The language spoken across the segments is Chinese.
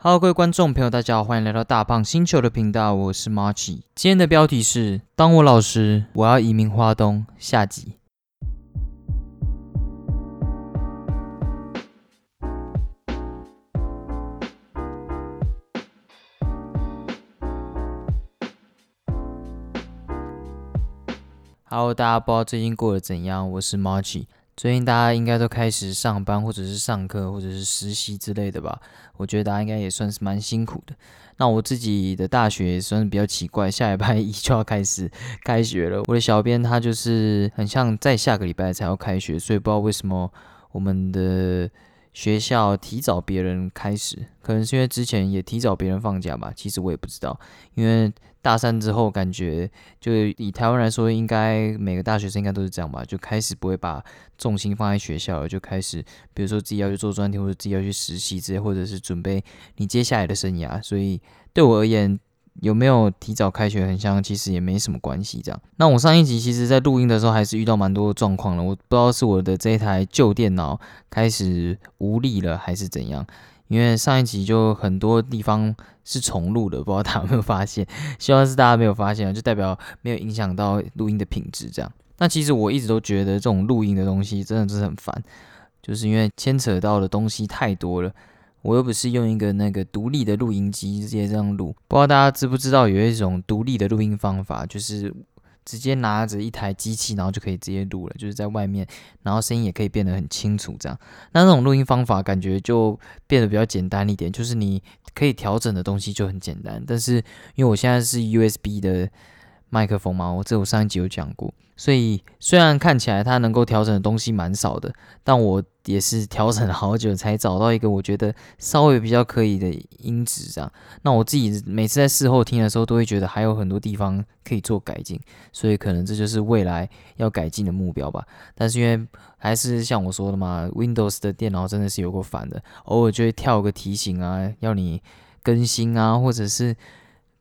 Hello，各位观众朋友，大家好，欢迎来到大胖星球的频道，我是 Marchi。今天的标题是“当我老实，我要移民花东”下集。Hello，大家不知道最近过得怎样？我是 Marchi。最近大家应该都开始上班，或者是上课，或者是实习之类的吧？我觉得大家应该也算是蛮辛苦的。那我自己的大学也算是比较奇怪，下礼拜一就要开始开学了。我的小编他就是很像在下个礼拜才要开学，所以不知道为什么我们的学校提早别人开始，可能是因为之前也提早别人放假吧。其实我也不知道，因为。大三之后，感觉就以台湾来说，应该每个大学生应该都是这样吧，就开始不会把重心放在学校了，就开始比如说自己要去做专题，或者自己要去实习之类，或者是准备你接下来的生涯。所以对我而言，有没有提早开学很像，其实也没什么关系。这样，那我上一集其实在录音的时候，还是遇到蛮多状况了。我不知道是我的这一台旧电脑开始无力了，还是怎样。因为上一集就很多地方是重录的，不知道大家有没有发现？希望是大家没有发现啊，就代表没有影响到录音的品质。这样，那其实我一直都觉得这种录音的东西真的是很烦，就是因为牵扯到的东西太多了。我又不是用一个那个独立的录音机直接这样录，不知道大家知不知道有一种独立的录音方法，就是。直接拿着一台机器，然后就可以直接录了，就是在外面，然后声音也可以变得很清楚，这样。那这种录音方法感觉就变得比较简单一点，就是你可以调整的东西就很简单。但是因为我现在是 USB 的。麦克风吗，我这我上一集有讲过，所以虽然看起来它能够调整的东西蛮少的，但我也是调整了好久才找到一个我觉得稍微比较可以的音质这样。那我自己每次在事后听的时候，都会觉得还有很多地方可以做改进，所以可能这就是未来要改进的目标吧。但是因为还是像我说的嘛，Windows 的电脑真的是有够烦的，偶尔就会跳个提醒啊，要你更新啊，或者是。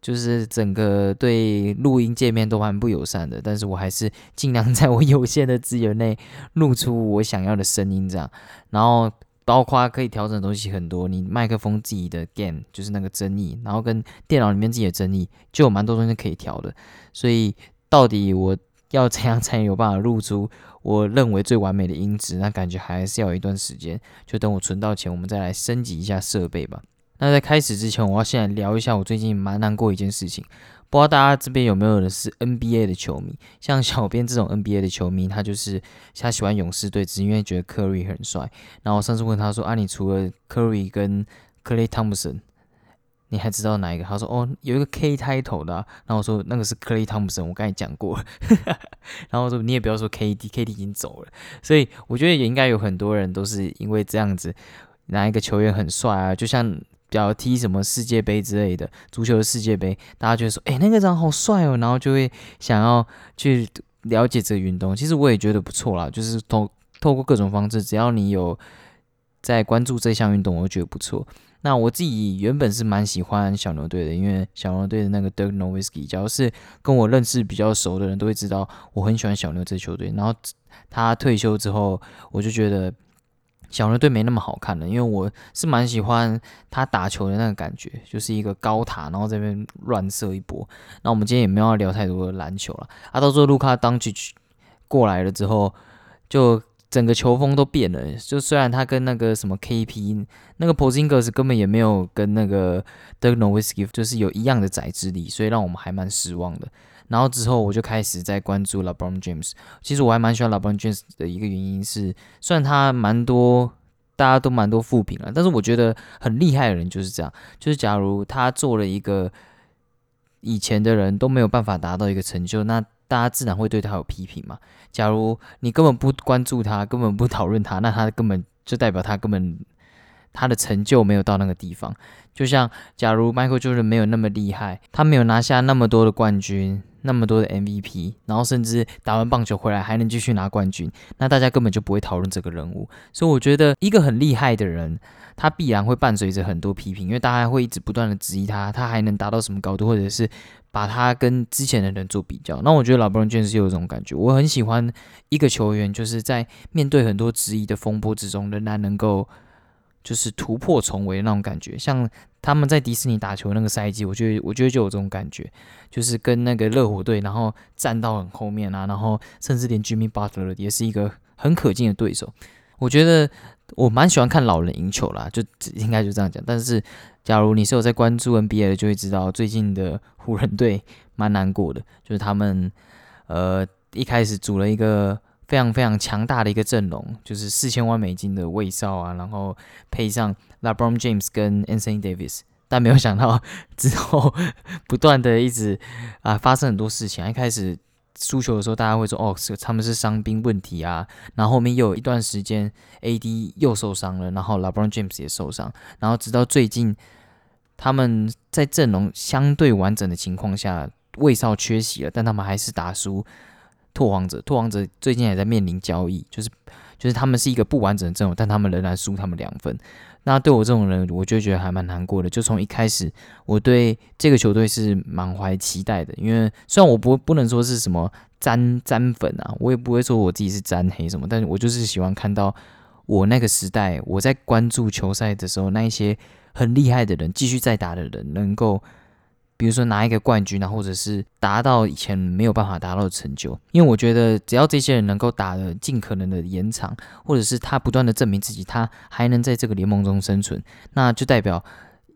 就是整个对录音界面都蛮不友善的，但是我还是尽量在我有限的资源内录出我想要的声音，这样。然后包括可以调整的东西很多，你麦克风自己的 gain 就是那个增益，然后跟电脑里面自己的增益就有蛮多东西可以调的。所以到底我要怎样才有办法录出我认为最完美的音质？那感觉还是要有一段时间，就等我存到钱，我们再来升级一下设备吧。那在开始之前，我要先来聊一下我最近蛮难过一件事情。不知道大家这边有没有人是 NBA 的球迷？像小编这种 NBA 的球迷，他就是他喜欢勇士队，只因为觉得 Curry 很帅。然后我上次问他说：“啊，你除了 Curry 跟 Clay Thompson，你还知道哪一个？”他说：“哦，有一个 K 开头的。”然后我说：“那个是 Clay Thompson，我刚才讲过。”然后我说：“你也不要说 KD，KD 已经走了。”所以我觉得也应该有很多人都是因为这样子，哪一个球员很帅啊？就像。比较踢什么世界杯之类的足球的世界杯，大家就会说：“哎，那个人好帅哦！”然后就会想要去了解这个运动。其实我也觉得不错啦，就是透透过各种方式，只要你有在关注这项运动，我觉得不错。那我自己原本是蛮喜欢小牛队的，因为小牛队的那个 Dirk Nowitzki，假如是跟我认识比较熟的人都会知道，我很喜欢小牛这球队。然后他退休之后，我就觉得。小牛队没那么好看的，因为我是蛮喜欢他打球的那个感觉，就是一个高塔，然后这边乱射一波。那我们今天也没有要聊太多的篮球了。啊，到时候卢卡当起过来了之后，就整个球风都变了。就虽然他跟那个什么 KP 那个 Posingers 根本也没有跟那个 d e r k Nowitzki 就是有一样的载智力，所以让我们还蛮失望的。然后之后我就开始在关注 LeBron James。其实我还蛮喜欢 LeBron James 的一个原因是，虽然他蛮多大家都蛮多负评了，但是我觉得很厉害的人就是这样。就是假如他做了一个以前的人都没有办法达到一个成就，那大家自然会对他有批评嘛。假如你根本不关注他，根本不讨论他，那他根本就代表他根本他的成就没有到那个地方。就像假如 Michael Jordan 没有那么厉害，他没有拿下那么多的冠军。那么多的 MVP，然后甚至打完棒球回来还能继续拿冠军，那大家根本就不会讨论这个人物。所以我觉得一个很厉害的人，他必然会伴随着很多批评，因为大家会一直不断的质疑他，他还能达到什么高度，或者是把他跟之前的人做比较。那我觉得老布朗卷是有这种感觉，我很喜欢一个球员，就是在面对很多质疑的风波之中，仍然能够。就是突破重围的那种感觉，像他们在迪士尼打球那个赛季，我觉得我觉得就有这种感觉，就是跟那个热火队，然后站到很后面啊，然后甚至连 Jimmy Butler 也是一个很可敬的对手。我觉得我蛮喜欢看老人赢球啦，就应该就这样讲。但是假如你是有在关注 NBA 的，就会知道最近的湖人队蛮难过的，就是他们呃一开始组了一个。非常非常强大的一个阵容，就是四千万美金的卫少啊，然后配上 LeBron James 跟 Anthony Davis，但没有想到 之后 不断的一直啊发生很多事情。一开始输球的时候，大家会说哦，是他们是伤兵问题啊，然后后面又有一段时间 AD 又受伤了，然后 LeBron James 也受伤，然后直到最近他们在阵容相对完整的情况下，卫少缺席了，但他们还是打输。拓荒者，拓荒者最近也在面临交易，就是就是他们是一个不完整的阵容，但他们仍然输他们两分。那对我这种人，我就觉得还蛮难过的。就从一开始，我对这个球队是满怀期待的，因为虽然我不不能说是什么沾沾粉啊，我也不会说我自己是沾黑什么，但是我就是喜欢看到我那个时代我在关注球赛的时候，那一些很厉害的人，继续在打的人，能够。比如说拿一个冠军啊，或者是达到以前没有办法达到的成就，因为我觉得只要这些人能够打的尽可能的延长，或者是他不断的证明自己，他还能在这个联盟中生存，那就代表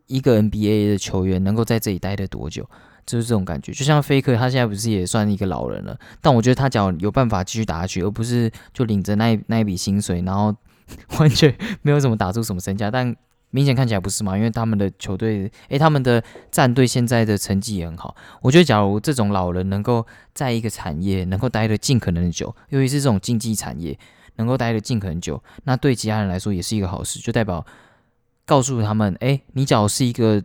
一个 NBA 的球员能够在这里待的多久，就是这种感觉。就像菲克，他现在不是也算一个老人了，但我觉得他只要有办法继续打下去，而不是就领着那那一笔薪水，然后 完全没有怎么打出什么身价，但。明显看起来不是嘛？因为他们的球队，诶，他们的战队现在的成绩也很好。我觉得，假如这种老人能够在一个产业能够待得尽可能久，尤其是这种竞技产业能够待得尽可能久，那对其他人来说也是一个好事，就代表告诉他们，诶，你假如是一个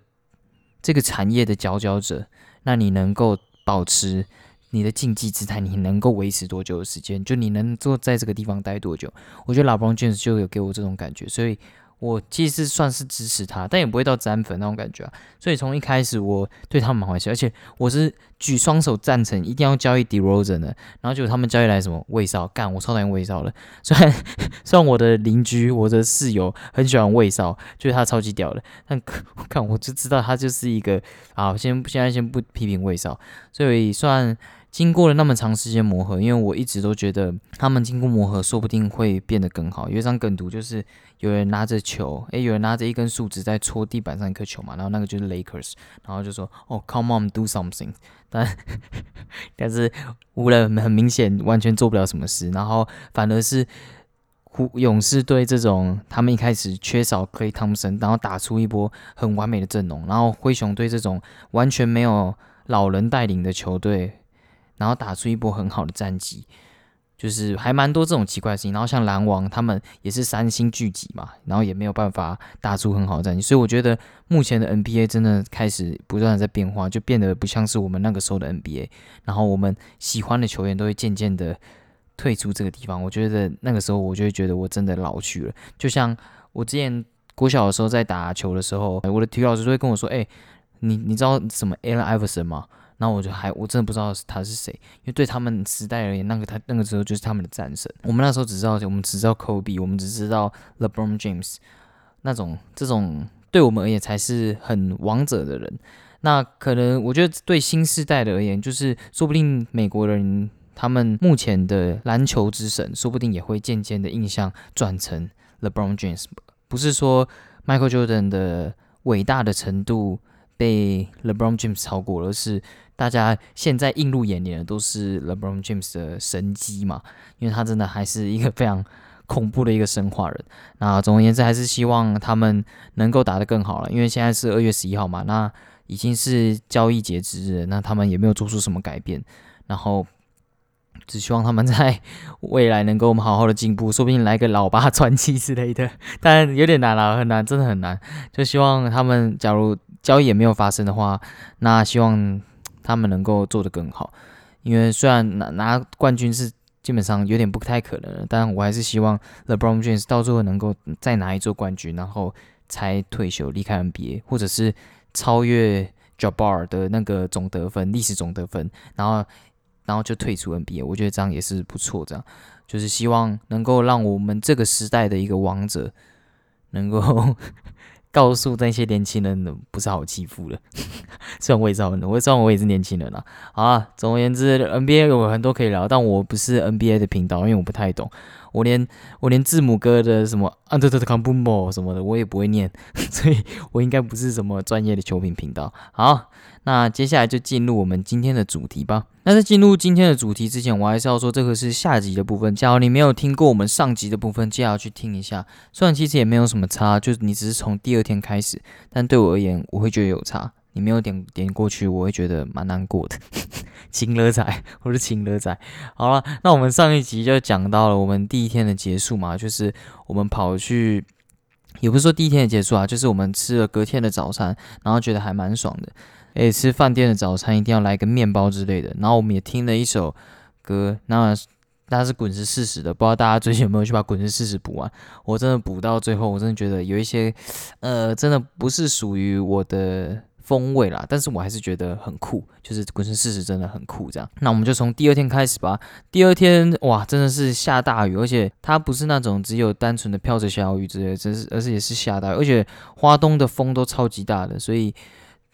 这个产业的佼佼者，那你能够保持你的竞技姿态，你能够维持多久的时间？就你能做在这个地方待多久？我觉得老布朗 James 就有给我这种感觉，所以。我其实算是支持他，但也不会到沾粉那种感觉啊。所以从一开始我对他蛮欢喜，而且我是举双手赞成一定要交易 d e r o z e n 的。然后结果他们交易来什么魏少，干我超讨厌魏少的。虽然 虽然我的邻居我的室友很喜欢魏少，觉得他超级屌的，但看 我就知道他就是一个啊，先现在先不批评魏少，所以算。经过了那么长时间磨合，因为我一直都觉得他们经过磨合，说不定会变得更好。有一张梗图就是有人拿着球，诶，有人拿着一根树枝在戳地板上一颗球嘛，然后那个就是 Lakers，然后就说哦，Come on do something，但 但是湖人很明显完全做不了什么事，然后反而是湖勇士队这种他们一开始缺少 Clay Thompson，然后打出一波很完美的阵容，然后灰熊队这种完全没有老人带领的球队。然后打出一波很好的战绩，就是还蛮多这种奇怪的事情。然后像篮网，他们也是三星聚集嘛，然后也没有办法打出很好的战绩。所以我觉得目前的 NBA 真的开始不断的在变化，就变得不像是我们那个时候的 NBA。然后我们喜欢的球员都会渐渐的退出这个地方。我觉得那个时候我就会觉得我真的老去了。就像我之前国小的时候在打球的时候，我的体育老师都会跟我说：“哎，你你知道什么 Allen Iverson 吗？”那我就还我真的不知道他是谁，因为对他们时代而言，那个他那个时候就是他们的战神。我们那时候只知道我们只知道 Kobe，我们只知道 LeBron James，那种这种对我们而言才是很王者的人。那可能我觉得对新时代的而言，就是说不定美国人他们目前的篮球之神，说不定也会渐渐的印象转成 LeBron James。不是说 Michael Jordan 的伟大的程度被 LeBron James 超过，而是大家现在映入眼帘的都是 LeBron James 的神机嘛？因为他真的还是一个非常恐怖的一个生化人。那总而言之，还是希望他们能够打得更好了。因为现在是二月十一号嘛，那已经是交易截止日，那他们也没有做出什么改变。然后只希望他们在未来能够我们好好的进步，说不定来个老八传奇之类的。但有点难了，很难，真的很难。就希望他们假如交易也没有发生的话，那希望。他们能够做得更好，因为虽然拿拿冠军是基本上有点不太可能了，但我还是希望 LeBron James 到最后能够再拿一座冠军，然后才退休离开 NBA，或者是超越 Jabbar 的那个总得分历史总得分，然后然后就退出 NBA，我觉得这样也是不错。这样就是希望能够让我们这个时代的一个王者能够告诉那些年轻人不是好欺负的。虽然我也知道，我知道我也是年轻人啊。啊，总而言之，NBA 有很多可以聊，但我不是 NBA 的频道，因为我不太懂。我连我连字母哥的什么 under the c o m b o m 什么的我也不会念，所以我应该不是什么专业的球评频道。好，那接下来就进入我们今天的主题吧。那在进入今天的主题之前，我还是要说这个是下集的部分。假如你没有听过我们上集的部分，记得要去听一下。虽然其实也没有什么差，就是你只是从第二天开始，但对我而言，我会觉得有差。你没有点点过去，我会觉得蛮难过的。情乐仔，我是情乐仔。好了，那我们上一集就讲到了我们第一天的结束嘛，就是我们跑去，也不是说第一天的结束啊，就是我们吃了隔天的早餐，然后觉得还蛮爽的。诶，吃饭店的早餐一定要来个面包之类的。然后我们也听了一首歌，那那是滚石四十的，不知道大家最近有没有去把滚石四十补完？我真的补到最后，我真的觉得有一些，呃，真的不是属于我的。风味啦，但是我还是觉得很酷，就是滚石四十真的很酷。这样，那我们就从第二天开始吧。第二天哇，真的是下大雨，而且它不是那种只有单纯的飘着小雨之类，真是而且也是下大雨，而且花东的风都超级大的，所以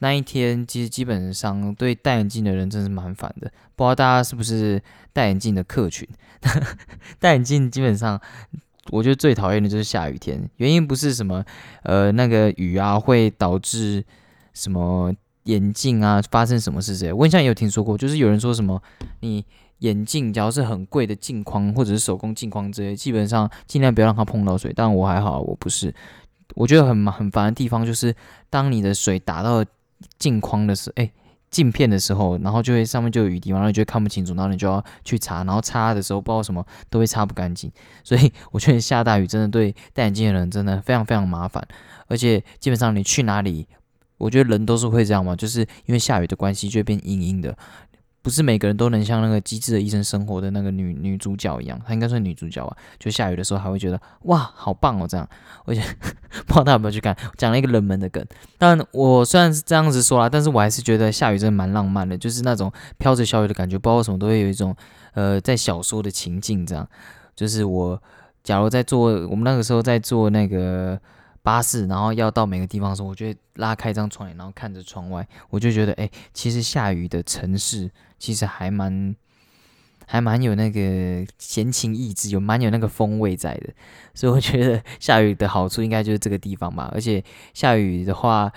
那一天其实基本上对戴眼镜的人真是蛮烦的。不知道大家是不是戴眼镜的客群？戴眼镜基本上，我觉得最讨厌的就是下雨天，原因不是什么呃那个雨啊会导致。什么眼镜啊？发生什么事？这我以前也有听说过，就是有人说什么，你眼镜只要是很贵的镜框或者是手工镜框之类，基本上尽量不要让它碰到水。但我还好，我不是。我觉得很很烦的地方就是，当你的水打到镜框的时候，哎，镜片的时候，然后就会上面就有雨滴嘛，然后你就会看不清楚，然后你就要去擦，然后擦的时候不知道什么都会擦不干净。所以我觉得下大雨真的对戴眼镜的人真的非常非常麻烦，而且基本上你去哪里。我觉得人都是会这样嘛，就是因为下雨的关系，就会变阴阴的。不是每个人都能像那个《机智的医生生活》的那个女女主角一样，她应该算女主角吧？就下雨的时候还会觉得哇，好棒哦！这样，而且 不知道大家有没有去看，讲了一个冷门的梗。但我虽然是这样子说啦，但是我还是觉得下雨真的蛮浪漫的，就是那种飘着小雨的感觉，不知道为什么都会有一种呃，在小说的情境这样。就是我假如在做，我们那个时候在做那个。巴士，然后要到每个地方的时候，我就会拉开一张窗帘，然后看着窗外，我就觉得，哎，其实下雨的城市其实还蛮，还蛮有那个闲情逸致，有蛮有那个风味在的。所以我觉得下雨的好处应该就是这个地方吧。而且下雨的话，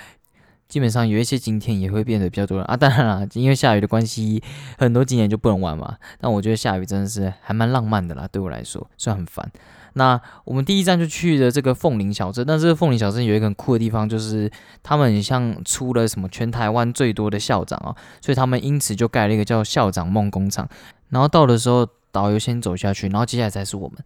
基本上有一些景点也会变得比较多人啊。当然了，因为下雨的关系，很多景点就不能玩嘛。但我觉得下雨真的是还蛮浪漫的啦，对我来说，虽然很烦。那我们第一站就去了这个凤林小镇，但这个凤林小镇有一个很酷的地方，就是他们很像出了什么全台湾最多的校长啊，所以他们因此就盖了一个叫校长梦工厂。然后到的时候，导游先走下去，然后接下来才是我们。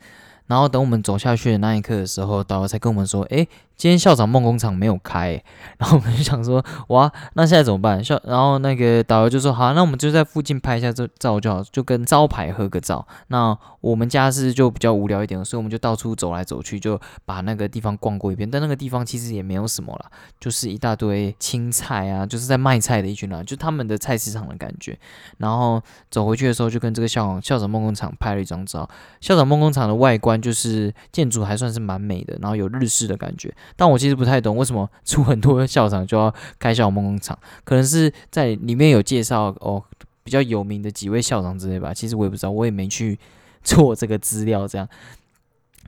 然后等我们走下去的那一刻的时候，导游才跟我们说：“诶，今天校长梦工厂没有开。”然后我们就想说：“哇，那现在怎么办？”校然后那个导游就说：“好，那我们就在附近拍一下这照就好，就跟招牌合个照。”那我们家是就比较无聊一点，所以我们就到处走来走去，就把那个地方逛过一遍。但那个地方其实也没有什么了，就是一大堆青菜啊，就是在卖菜的一群人，就他们的菜市场的感觉。然后走回去的时候，就跟这个校校长梦工厂拍了一张照。校长梦工厂的外观。就是建筑还算是蛮美的，然后有日式的感觉。但我其实不太懂为什么 出很多校长就要开校梦工厂，可能是在里面有介绍哦，比较有名的几位校长之类吧。其实我也不知道，我也没去 做这个资料。这样，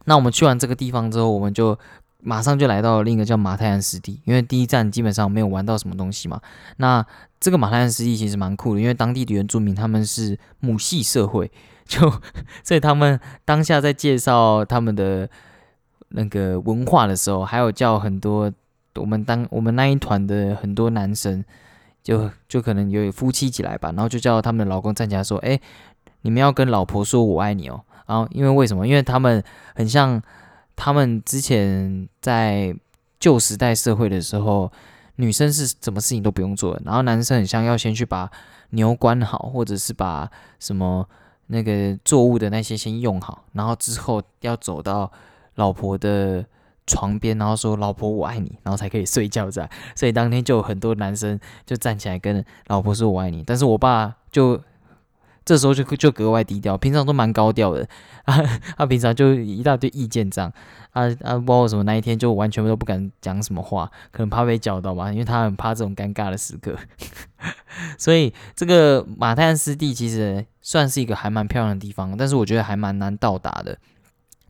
那我们去完这个地方之后，我们就马上就来到另一个叫马太安湿地，因为第一站基本上没有玩到什么东西嘛。那这个马太安湿地其实蛮酷的，因为当地的原住民他们是母系社会。就 所以他们当下在介绍他们的那个文化的时候，还有叫很多我们当我们那一团的很多男生，就就可能有夫妻起来吧，然后就叫他们的老公站起来说：“哎，你们要跟老婆说我爱你哦。”然后因为为什么？因为他们很像他们之前在旧时代社会的时候，女生是什么事情都不用做，然后男生很像要先去把牛关好，或者是把什么。那个作物的那些先用好，然后之后要走到老婆的床边，然后说“老婆我爱你”，然后才可以睡觉在。所以当天就有很多男生就站起来跟老婆说“我爱你”，但是我爸就这时候就就格外低调，平常都蛮高调的啊。他平常就一大堆意见这样啊啊，不知道什么那一天就完全都不敢讲什么话，可能怕被叫到吧，因为他很怕这种尴尬的时刻。所以这个马泰安湿地其实算是一个还蛮漂亮的地方，但是我觉得还蛮难到达的。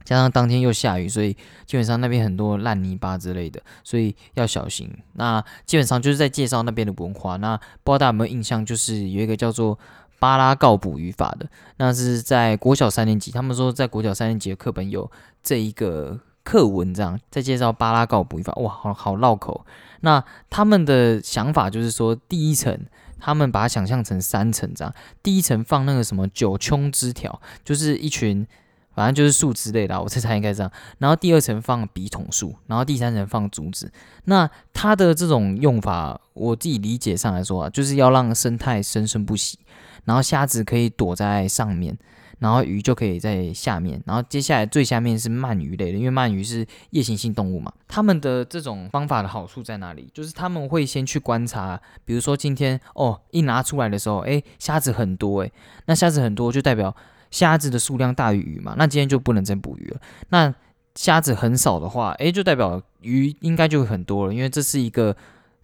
加上当天又下雨，所以基本上那边很多烂泥巴之类的，所以要小心。那基本上就是在介绍那边的文化。那不知道大家有没有印象，就是有一个叫做。巴拉告捕语法的，那是在国小三年级。他们说在国小三年级的课本有这一个课文，这样在介绍巴拉告捕语法。哇，好好绕口。那他们的想法就是说，第一层他们把它想象成三层这样，第一层放那个什么九琼枝条，就是一群。反正就是树之类的，我猜猜应该这样。然后第二层放笔筒树，然后第三层放竹子。那它的这种用法，我自己理解上来说啊，就是要让生态生生不息。然后虾子可以躲在上面，然后鱼就可以在下面。然后接下来最下面是鳗鱼类的，因为鳗鱼是夜行性动物嘛。他们的这种方法的好处在哪里？就是他们会先去观察，比如说今天哦一拿出来的时候，哎虾子很多，哎那虾子很多就代表。虾子的数量大于鱼嘛，那今天就不能再捕鱼了。那虾子很少的话，诶，就代表鱼应该就很多了，因为这是一个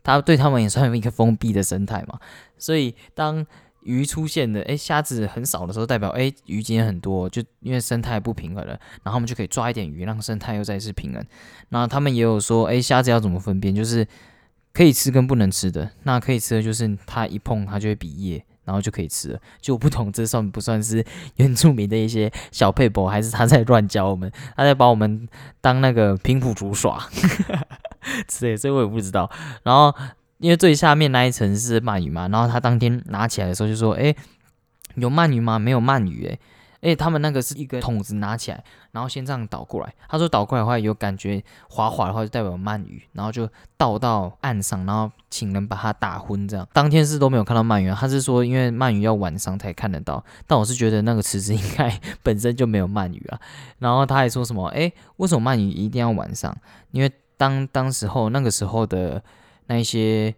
它对他们也算一个封闭的生态嘛。所以当鱼出现的，诶，虾子很少的时候，代表诶，鱼今天很多，就因为生态不平衡了，然后我们就可以抓一点鱼，让生态又再次平衡。那他们也有说，诶，虾子要怎么分辨？就是可以吃跟不能吃的。那可以吃的就是它一碰它就会比叶。然后就可以吃了，就我不懂，这算不算是原住民的一些小配博，还是他在乱教我们？他在把我们当那个平埔族耍 之类，这我也不知道。然后因为最下面那一层是鳗鱼嘛，然后他当天拿起来的时候就说：“哎，有鳗鱼吗？没有鳗鱼。”哎。哎，他们那个是一个桶子拿起来，然后先这样倒过来。他说倒过来的话有感觉滑滑的话，就代表鳗鱼，然后就倒到岸上，然后请人把它打昏。这样当天是都没有看到鳗鱼，他是说因为鳗鱼要晚上才看得到。但我是觉得那个池子应该 本身就没有鳗鱼啊。然后他还说什么？哎，为什么鳗鱼一定要晚上？因为当当时候那个时候的那一些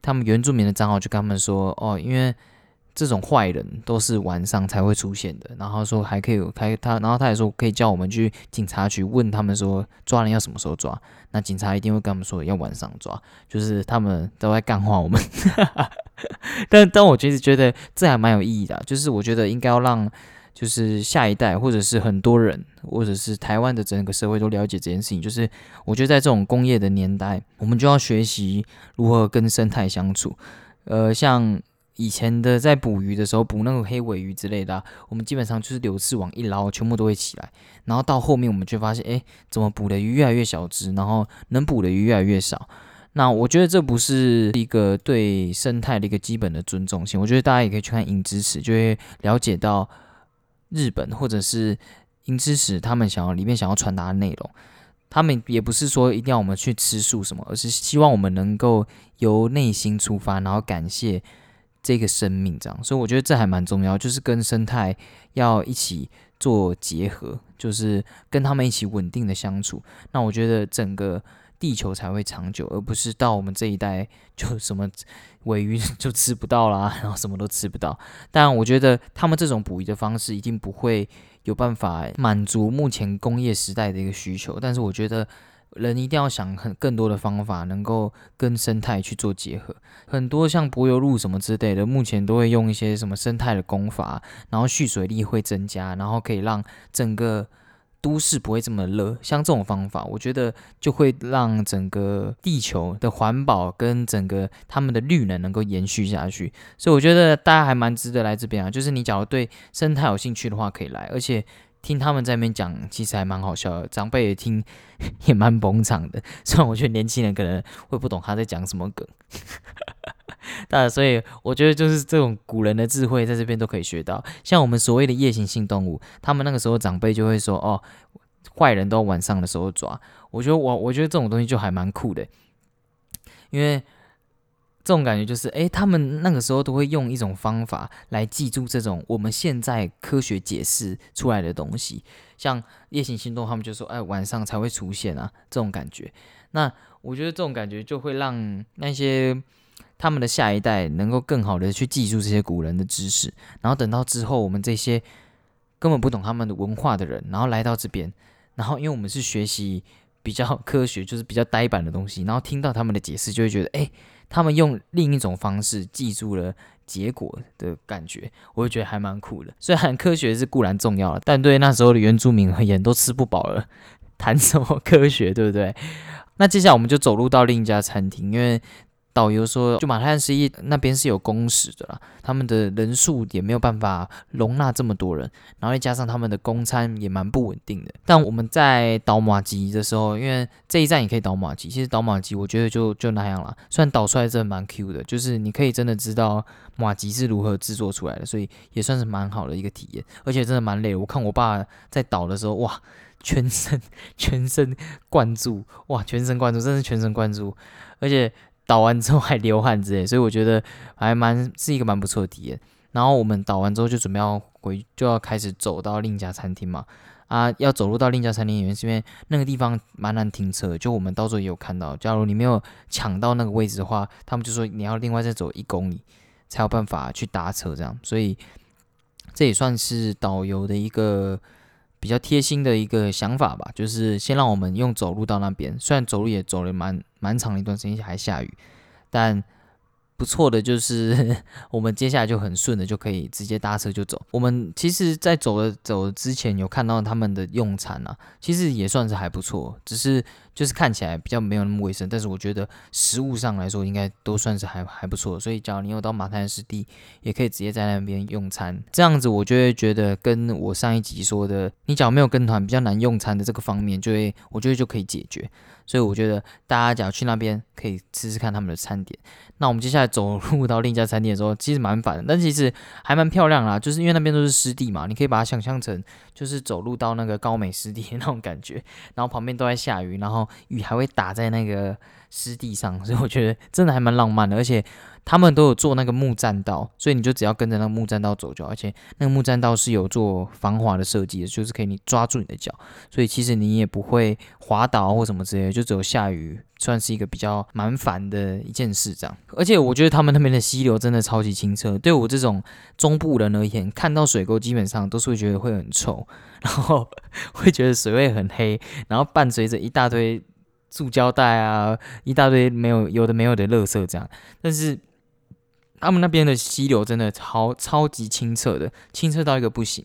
他们原住民的账号就跟他们说，哦，因为。这种坏人都是晚上才会出现的，然后说还可以有开他，然后他也说可以叫我们去警察局问他们说抓人要什么时候抓，那警察一定会跟他们说要晚上抓，就是他们都在干话我们。但但我其实觉得这还蛮有意义的，就是我觉得应该要让就是下一代或者是很多人或者是台湾的整个社会都了解这件事情，就是我觉得在这种工业的年代，我们就要学习如何跟生态相处，呃，像。以前的在捕鱼的时候，捕那个黑尾鱼之类的，我们基本上就是柳刺网一捞，全部都会起来。然后到后面，我们就发现，哎，怎么捕的鱼越来越小只，然后能捕的鱼越来越少。那我觉得这不是一个对生态的一个基本的尊重性。我觉得大家也可以去看《影之匙》，就会了解到日本或者是《银之匙》他们想要里面想要传达的内容。他们也不是说一定要我们去吃素什么，而是希望我们能够由内心出发，然后感谢。这个生命这样，所以我觉得这还蛮重要，就是跟生态要一起做结合，就是跟他们一起稳定的相处。那我觉得整个地球才会长久，而不是到我们这一代就什么尾鱼 就吃不到啦，然后什么都吃不到。但我觉得他们这种捕鱼的方式一定不会有办法满足目前工业时代的一个需求。但是我觉得。人一定要想很更多的方法，能够跟生态去做结合。很多像柏油路什么之类的，目前都会用一些什么生态的工法，然后蓄水力会增加，然后可以让整个都市不会这么热。像这种方法，我觉得就会让整个地球的环保跟整个他们的绿能能够延续下去。所以我觉得大家还蛮值得来这边啊。就是你假如对生态有兴趣的话，可以来，而且。听他们在那边讲，其实还蛮好笑的，长辈也听 也蛮捧场的。虽然我觉得年轻人可能会不懂他在讲什么梗，但所以我觉得就是这种古人的智慧在这边都可以学到。像我们所谓的夜行性动物，他们那个时候长辈就会说：“哦，坏人都晚上的时候抓。”我觉得我我觉得这种东西就还蛮酷的，因为。这种感觉就是，哎，他们那个时候都会用一种方法来记住这种我们现在科学解释出来的东西，像夜行性动物，他们就说，哎，晚上才会出现啊，这种感觉。那我觉得这种感觉就会让那些。他们的下一代能够更好的去记住这些古人的知识，然后等到之后我们这些根本不懂他们的文化的人，然后来到这边，然后因为我们是学习比较科学，就是比较呆板的东西，然后听到他们的解释，就会觉得，哎，他们用另一种方式记住了结果的感觉，我就觉得还蛮酷的。虽然科学是固然重要了，但对那时候的原住民而言，都吃不饱了，谈什么科学，对不对？那接下来我们就走路到另一家餐厅，因为。导游说，就马太十一那边是有公使的啦，他们的人数也没有办法容纳这么多人，然后再加上他们的公餐也蛮不稳定的。但我们在倒马吉的时候，因为这一站也可以倒马吉，其实倒马吉我觉得就就那样了，虽然倒出来真的蛮 Q 的，就是你可以真的知道马吉是如何制作出来的，所以也算是蛮好的一个体验，而且真的蛮累。我看我爸在倒的时候，哇，全身全身灌注，哇，全神贯注，真是全神贯注，而且。倒完之后还流汗之类，所以我觉得还蛮是一个蛮不错的体验。然后我们倒完之后就准备要回，就要开始走到另一家餐厅嘛。啊，要走路到另一家餐厅，原因是因为那个地方蛮难停车。就我们到时候也有看到，假如你没有抢到那个位置的话，他们就说你要另外再走一公里才有办法去搭车这样。所以这也算是导游的一个。比较贴心的一个想法吧，就是先让我们用走路到那边，虽然走路也走了蛮蛮长的一段时间，还下雨，但。不错的就是，我们接下来就很顺的就可以直接搭车就走。我们其实，在走的走之前有看到他们的用餐啊，其实也算是还不错，只是就是看起来比较没有那么卫生。但是我觉得食物上来说，应该都算是还还不错。所以，假如你有到马滩湿地，也可以直接在那边用餐。这样子，我就会觉得跟我上一集说的，你假如没有跟团比较难用餐的这个方面，就会我觉得就可以解决。所以我觉得大家只要去那边可以试试看他们的餐点。那我们接下来走 路到另一家餐厅的时候，其实蛮烦的，但其实还蛮漂亮啦。就是因为那边都是湿地嘛，你可以把它想象成就是走路到那个高美湿地那种感觉，然后旁边都在下雨，然后雨还会打在那个湿地上，所以我觉得真的还蛮浪漫的，而且。他们都有做那个木栈道，所以你就只要跟着那个木栈道走就好，而且那个木栈道是有做防滑的设计的，就是可以你抓住你的脚，所以其实你也不会滑倒或什么之类的，就只有下雨算是一个比较蛮烦的一件事这样。而且我觉得他们那边的溪流真的超级清澈，对我这种中部人而言，看到水沟基本上都是会觉得会很臭，然后会觉得水位很黑，然后伴随着一大堆塑胶袋啊，一大堆没有有的没有的垃圾这样，但是。他们那边的溪流真的超超级清澈的，清澈到一个不行，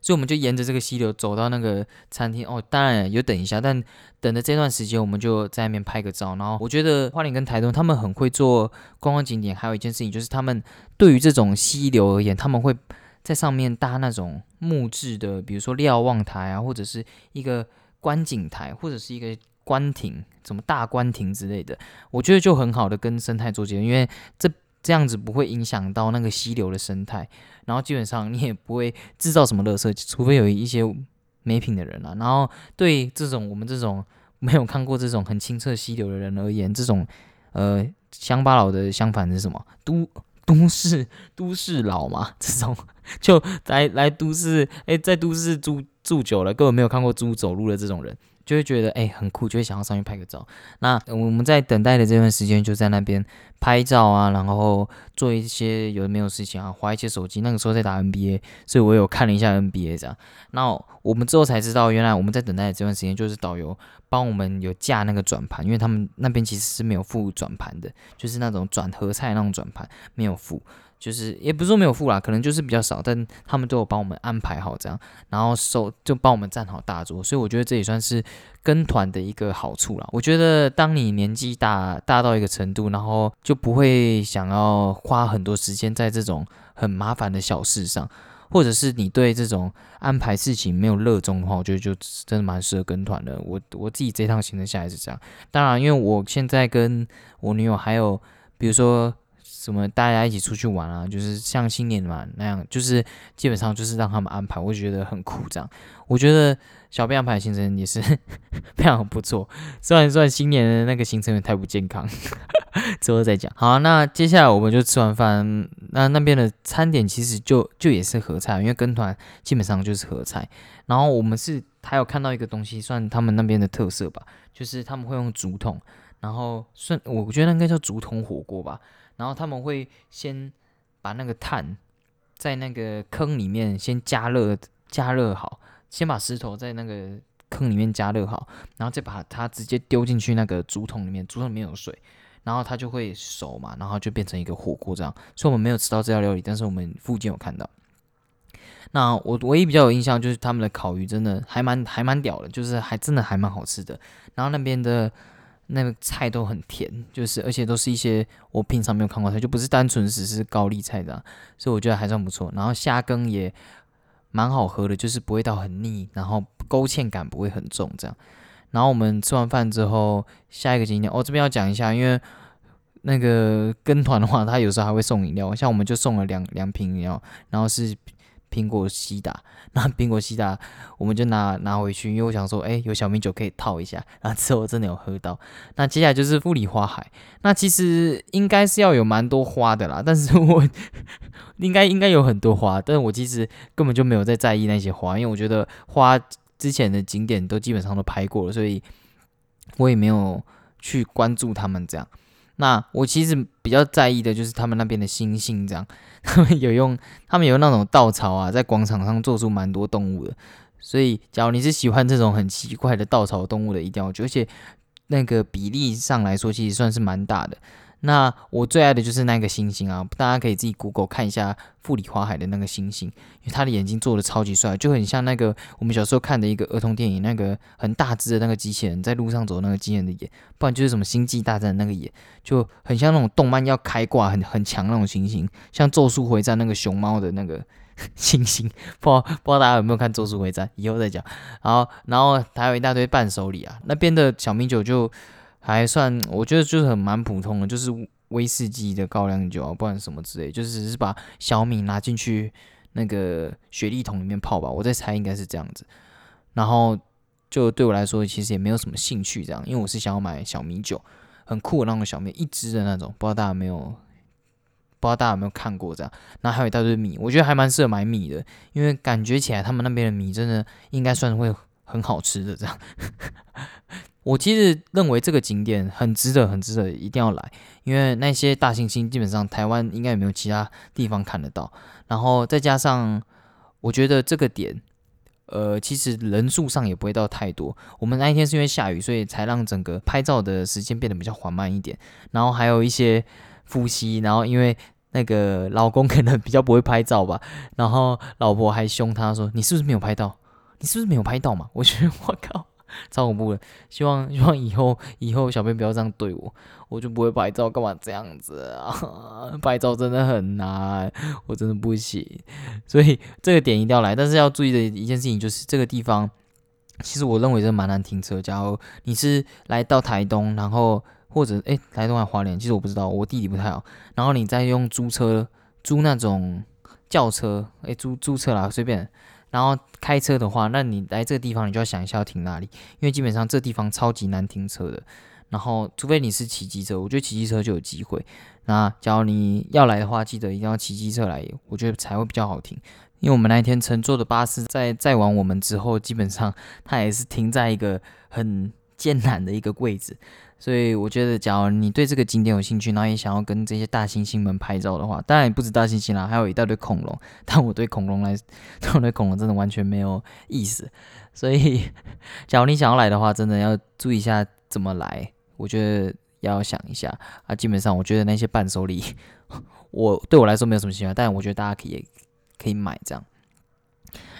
所以我们就沿着这个溪流走到那个餐厅。哦，当然有等一下，但等的这段时间，我们就在那边拍个照。然后我觉得花莲跟台东他们很会做观光景点，还有一件事情就是他们对于这种溪流而言，他们会在上面搭那种木质的，比如说瞭望台啊，或者是一个观景台，或者是一个观亭，什么大观亭之类的。我觉得就很好的跟生态做结合，因为这。这样子不会影响到那个溪流的生态，然后基本上你也不会制造什么垃圾，除非有一些没品的人啊。然后对这种我们这种没有看过这种很清澈溪流的人而言，这种呃乡巴佬的相反是什么？都都市都市佬嘛，这种 就来来都市，哎，在都市住住久了，根本没有看过猪走路的这种人。就会觉得哎很酷，就会想要上去拍个照。那我们在等待的这段时间，就在那边拍照啊，然后做一些有没有事情啊，划一些手机。那个时候在打 NBA，所以我有看了一下 NBA 这样。那我们之后才知道，原来我们在等待的这段时间，就是导游帮我们有架那个转盘，因为他们那边其实是没有附转盘的，就是那种转合菜那种转盘没有附。就是也不是说没有付啦，可能就是比较少，但他们都有帮我们安排好这样，然后收就帮我们站好大桌，所以我觉得这也算是跟团的一个好处啦。我觉得当你年纪大大到一个程度，然后就不会想要花很多时间在这种很麻烦的小事上，或者是你对这种安排事情没有热衷的话，我觉得就真的蛮适合跟团的。我我自己这趟行程下来是这样，当然因为我现在跟我女友还有比如说。什么大家一起出去玩啊？就是像新年嘛那样，就是基本上就是让他们安排，我觉得很酷。这样，我觉得小编安排行程也是 非常不错。虽然说新年的那个行程也太不健康，之后再讲。好，那接下来我们就吃完饭，那那边的餐点其实就就也是合菜，因为跟团基本上就是合菜。然后我们是还有看到一个东西，算他们那边的特色吧，就是他们会用竹筒。然后算我觉得应该叫竹筒火锅吧。然后他们会先把那个炭在那个坑里面先加热，加热好，先把石头在那个坑里面加热好，然后再把它直接丢进去那个竹筒里面，竹筒里面有水，然后它就会熟嘛，然后就变成一个火锅这样。所以我们没有吃到这道料理，但是我们附近有看到。那我唯一比较有印象就是他们的烤鱼真的还蛮还蛮屌的，就是还真的还蛮好吃的。然后那边的那个菜都很甜，就是而且都是一些我平常没有看过菜，就不是单纯只是高丽菜的，所以我觉得还算不错。然后虾羹也蛮好喝的，就是不会到很腻，然后勾芡感不会很重这样。然后我们吃完饭之后，下一个景点哦这边要讲一下，因为那个跟团的话，他有时候还会送饮料，像我们就送了两两瓶饮料，然后是。苹果西打，那苹果西打我们就拿拿回去，因为我想说，哎，有小米酒可以套一下。然后之后真的有喝到。那接下来就是富里花海，那其实应该是要有蛮多花的啦，但是我 应该应该有很多花，但是我其实根本就没有在在意那些花，因为我觉得花之前的景点都基本上都拍过了，所以我也没有去关注他们这样。那我其实比较在意的就是他们那边的星星，这样 他们有用，他们有那种稻草啊，在广场上做出蛮多动物的。所以，假如你是喜欢这种很奇怪的稻草动物的，一定要，而且那个比例上来说，其实算是蛮大的。那我最爱的就是那个星星啊，大家可以自己 Google 看一下富里花海的那个星星，因为他的眼睛做的超级帅，就很像那个我们小时候看的一个儿童电影，那个很大只的那个机器人在路上走那个机器人的眼，不然就是什么星际大战那个眼，就很像那种动漫要开挂很很强那种星星，像咒术回战那个熊猫的那个星星，不知道不知道大家有没有看咒术回战，以后再讲。然后然后还有一大堆伴手礼啊，那边的小米酒就。还算，我觉得就是很蛮普通的，就是威士忌的高粱酒啊，不然什么之类，就是只是把小米拿进去那个雪莉桶里面泡吧，我在猜应该是这样子。然后就对我来说，其实也没有什么兴趣这样，因为我是想要买小米酒，很酷的那种小米，一支的那种，不知道大家有没有，不知道大家有没有看过这样。然后还有一大堆米，我觉得还蛮适合买米的，因为感觉起来他们那边的米真的应该算会很好吃的这样。我其实认为这个景点很值得，很值得，一定要来，因为那些大猩猩基本上台湾应该也没有其他地方看得到。然后再加上，我觉得这个点，呃，其实人数上也不会到太多。我们那一天是因为下雨，所以才让整个拍照的时间变得比较缓慢一点。然后还有一些夫妻，然后因为那个老公可能比较不会拍照吧，然后老婆还凶他说：“你是不是没有拍到？你是不是没有拍到嘛？”我觉得 我靠。超恐怖的，希望 希望以后以后小编不要这样对我，我就不会拍照，干嘛这样子啊？拍照真的很难，我真的不行，所以这个点一定要来。但是要注意的一件事情就是，这个地方其实我认为是蛮难停车。假如你是来到台东，然后或者诶台东还花莲，其实我不知道，我地理不太好。然后你再用租车租那种轿车，诶租租车啦，随便。然后开车的话，那你来这个地方，你就要想一下要停哪里，因为基本上这地方超级难停车的。然后，除非你是骑机车，我觉得骑机车就有机会。那假如你要来的话，记得一定要骑机车来，我觉得才会比较好停。因为我们那一天乘坐的巴士在载完我们之后，基本上它也是停在一个很艰难的一个位置。所以我觉得，假如你对这个景点有兴趣，然后也想要跟这些大猩猩们拍照的话，当然也不止大猩猩啦，还有一大堆恐龙。但我对恐龙来，我对恐龙真的完全没有意思。所以，假如你想要来的话，真的要注意一下怎么来。我觉得要想一下啊。基本上，我觉得那些伴手礼，我对我来说没有什么喜欢，但我觉得大家可以可以买这样。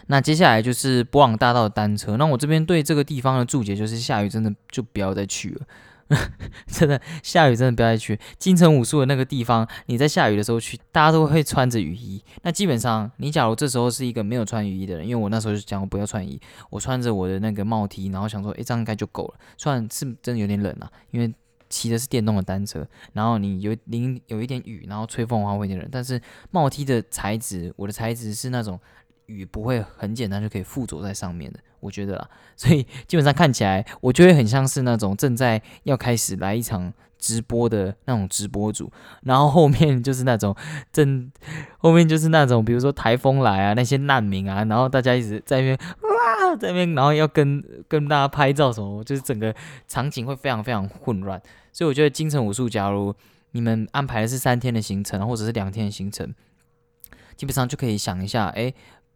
那接下来就是博朗大道的单车。那我这边对这个地方的注解就是：下雨真的就不要再去了。真的下雨，真的不要再去金城武术的那个地方。你在下雨的时候去，大家都会穿着雨衣。那基本上，你假如这时候是一个没有穿雨衣的人，因为我那时候就讲我不要穿雨衣，我穿着我的那个帽 T，然后想说，诶，这样应该就够了。虽然是真的有点冷啊，因为骑的是电动的单车，然后你有淋有一点雨，然后吹风的话会有点冷。但是帽 T 的材质，我的材质是那种。雨不会很简单就可以附着在上面的，我觉得啦，所以基本上看起来，我觉得很像是那种正在要开始来一场直播的那种直播主，然后后面就是那种正后面就是那种比如说台风来啊，那些难民啊，然后大家一直在那边哇，在那边，然后要跟跟大家拍照什么，就是整个场景会非常非常混乱，所以我觉得金城武术，假如你们安排的是三天的行程，或者是两天的行程，基本上就可以想一下，哎，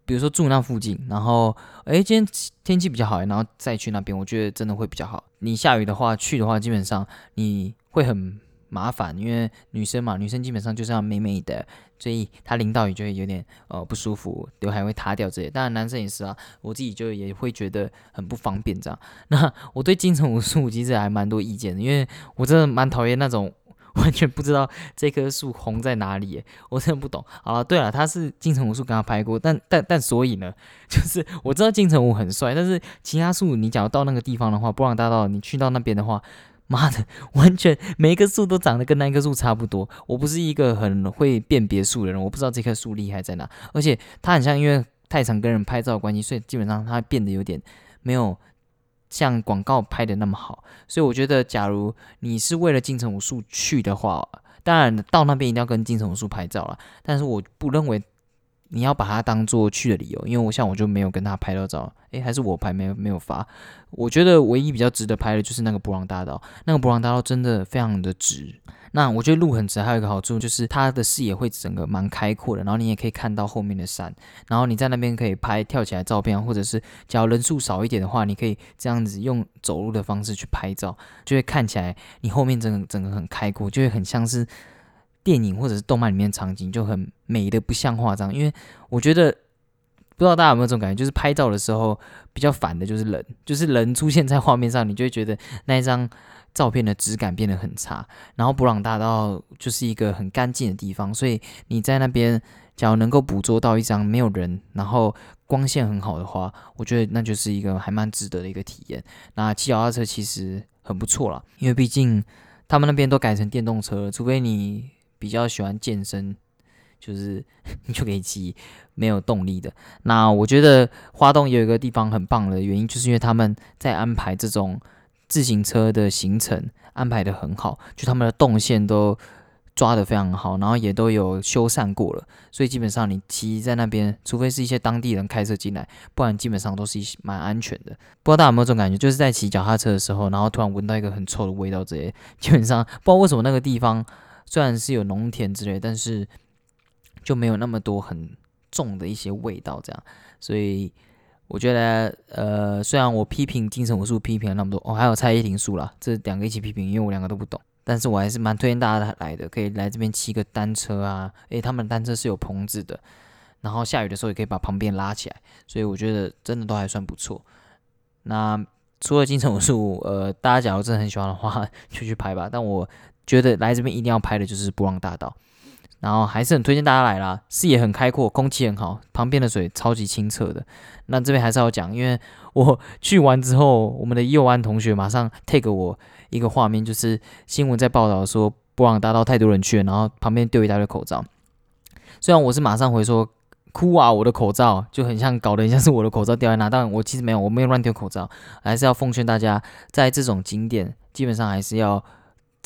比如说住那附近，然后哎今天天气比较好，然后再去那边，我觉得真的会比较好。你下雨的话去的话，基本上你会很。麻烦，因为女生嘛，女生基本上就是要美美的，所以她淋到雨就会有点呃不舒服，刘海会塌掉这些。当然男生也是啊，我自己就也会觉得很不方便这样。那我对金城武术其实还蛮多意见的，因为我真的蛮讨厌那种完全不知道这棵树红在哪里，我真的不懂。好了，对了，他是金城武术跟他拍过，但但但所以呢，就是我知道金城武很帅，但是其他树你假如到那个地方的话，布朗大道你去到那边的话。妈的，完全每一棵树都长得跟那棵树差不多。我不是一个很会辨别树的人，我不知道这棵树厉害在哪。而且它很像，因为太常跟人拍照的关系，所以基本上它变得有点没有像广告拍的那么好。所以我觉得，假如你是为了金城武术去的话，当然到那边一定要跟金城武术拍照了。但是我不认为。你要把它当做去的理由，因为我像我就没有跟他拍到照，诶，还是我拍没有没有发。我觉得唯一比较值得拍的就是那个布朗大道，那个布朗大道真的非常的直。那我觉得路很直，还有一个好处就是它的视野会整个蛮开阔的，然后你也可以看到后面的山，然后你在那边可以拍跳起来照片，或者是假如人数少一点的话，你可以这样子用走路的方式去拍照，就会看起来你后面整个整个很开阔，就会很像是。电影或者是动漫里面场景就很美的不像话这样，因为我觉得不知道大家有没有这种感觉，就是拍照的时候比较烦的就是人，就是人出现在画面上，你就会觉得那一张照片的质感变得很差。然后布朗大道就是一个很干净的地方，所以你在那边假如能够捕捉到一张没有人，然后光线很好的话，我觉得那就是一个还蛮值得的一个体验。那骑脚踏车其实很不错了，因为毕竟他们那边都改成电动车了，除非你。比较喜欢健身，就是 你就可以骑没有动力的。那我觉得花东有一个地方很棒的原因，就是因为他们在安排这种自行车的行程安排的很好，就他们的动线都抓的非常好，然后也都有修缮过了，所以基本上你骑在那边，除非是一些当地人开车进来，不然基本上都是一蛮安全的。不知道大家有没有这种感觉，就是在骑脚踏车的时候，然后突然闻到一个很臭的味道，这些基本上不知道为什么那个地方。虽然是有农田之类，但是就没有那么多很重的一些味道，这样，所以我觉得，呃，虽然我批评金城武术批评了那么多，哦，还有蔡依林术啦，这两个一起批评，因为我两个都不懂，但是我还是蛮推荐大家来的，可以来这边骑个单车啊，诶，他们的单车是有棚子的，然后下雨的时候也可以把旁边拉起来，所以我觉得真的都还算不错。那除了金城武术，呃，大家假如真的很喜欢的话，就去拍吧，但我。觉得来这边一定要拍的就是布朗大道，然后还是很推荐大家来啦，视野很开阔，空气很好，旁边的水超级清澈的。那这边还是要讲，因为我去完之后，我们的右安同学马上 take 我一个画面，就是新闻在报道说布朗大道太多人去了，然后旁边丢一大堆口罩。虽然我是马上回说哭啊，我的口罩就很像搞得很像是我的口罩掉在哪，但我其实没有，我没有乱丢口罩，还是要奉劝大家，在这种景点基本上还是要。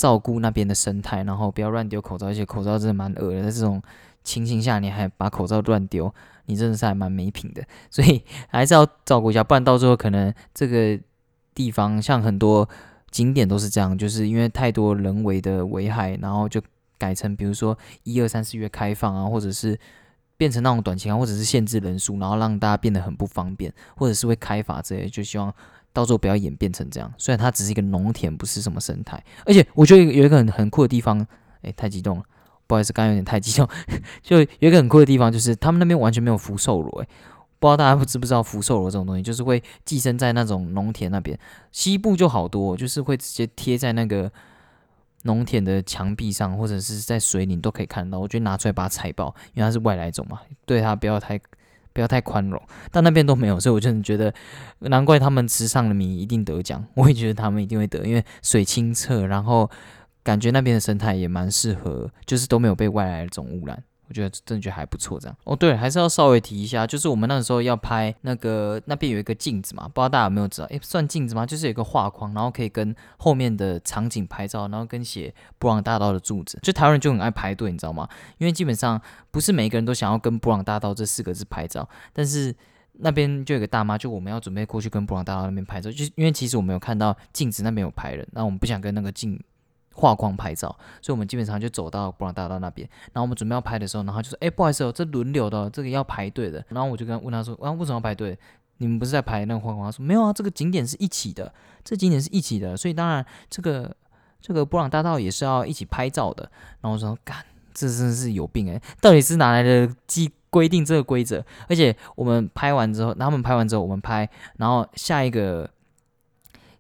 照顾那边的生态，然后不要乱丢口罩，而且口罩真的蛮恶的。在这种情形下，你还把口罩乱丢，你真的是还蛮没品的。所以还是要照顾一下，不然到最后可能这个地方像很多景点都是这样，就是因为太多人为的危害，然后就改成比如说一二三四月开放啊，或者是变成那种短期啊，或者是限制人数，然后让大家变得很不方便，或者是会开罚之类，就希望。到时候不要演变成这样，虽然它只是一个农田，不是什么生态，而且我觉得有一个很很酷的地方，哎，太激动了，不好意思，刚刚有点太激动，就有一个很酷的地方，就是他们那边完全没有福寿螺，哎，不知道大家知不知道福寿螺这种东西，就是会寄生在那种农田那边，西部就好多，就是会直接贴在那个农田的墙壁上，或者是在水里都可以看到，我觉得拿出来把它踩爆，因为它是外来种嘛，对它不要太。不要太宽容，但那边都没有，所以我真的觉得，难怪他们吃上了米一定得奖。我也觉得他们一定会得，因为水清澈，然后感觉那边的生态也蛮适合，就是都没有被外来的种污染。我觉得真的觉得还不错，这样哦。对，还是要稍微提一下，就是我们那个时候要拍那个那边有一个镜子嘛，不知道大家有没有知道？诶，算镜子吗？就是有一个画框，然后可以跟后面的场景拍照，然后跟写布朗大道的柱子。就台湾人就很爱排队，你知道吗？因为基本上不是每个人都想要跟布朗大道这四个字拍照，但是那边就有个大妈，就我们要准备过去跟布朗大道那边拍照，就是因为其实我们有看到镜子那边有排人，那我们不想跟那个镜。画框拍照，所以我们基本上就走到布朗大道那边。然后我们准备要拍的时候，然后就说：“哎，不好意思哦，这轮流的，这个要排队的。”然后我就跟问他说：“啊，为什么要排队？你们不是在排那个画框？”他说：“没有啊，这个景点是一起的，这景点是一起的，所以当然这个这个布朗大道也是要一起拍照的。”然后我说：“干，这真是有病哎！到底是哪来的机规定这个规则？而且我们拍完之后，他们拍完之后我们拍，然后下一个。”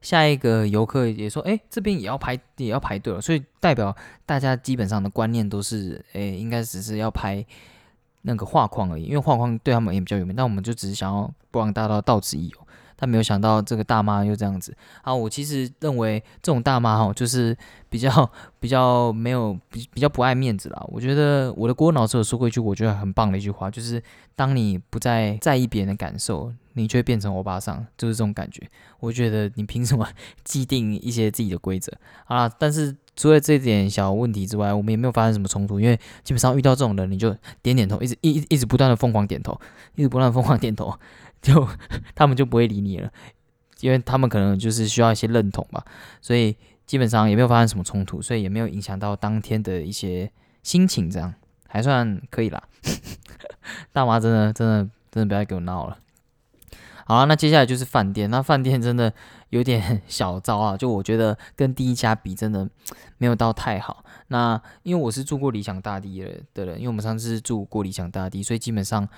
下一个游客也说：“哎，这边也要排，也要排队了。”所以代表大家基本上的观念都是：哎，应该只是要拍那个画框而已，因为画框对他们也比较有名。但我们就只是想要不让大家到此一游。但没有想到这个大妈又这样子啊！我其实认为这种大妈哈，就是比较比较没有比比较不爱面子啦。我觉得我的郭老师有说过一句我觉得很棒的一句话，就是当你不再在意别人的感受，你就会变成欧巴桑，就是这种感觉。我觉得你凭什么 既定一些自己的规则啊？但是除了这点小问题之外，我们也没有发生什么冲突，因为基本上遇到这种人，你就点点头，一直一一直不断的疯狂点头，一直不断疯狂点头。就他们就不会理你了，因为他们可能就是需要一些认同吧，所以基本上也没有发生什么冲突，所以也没有影响到当天的一些心情，这样还算可以啦。大妈真的真的真的不要给我闹了。好了，那接下来就是饭店，那饭店真的有点 小糟啊，就我觉得跟第一家比，真的没有到太好。那因为我是住过理想大地的人，因为我们上次住过理想大地，所以基本上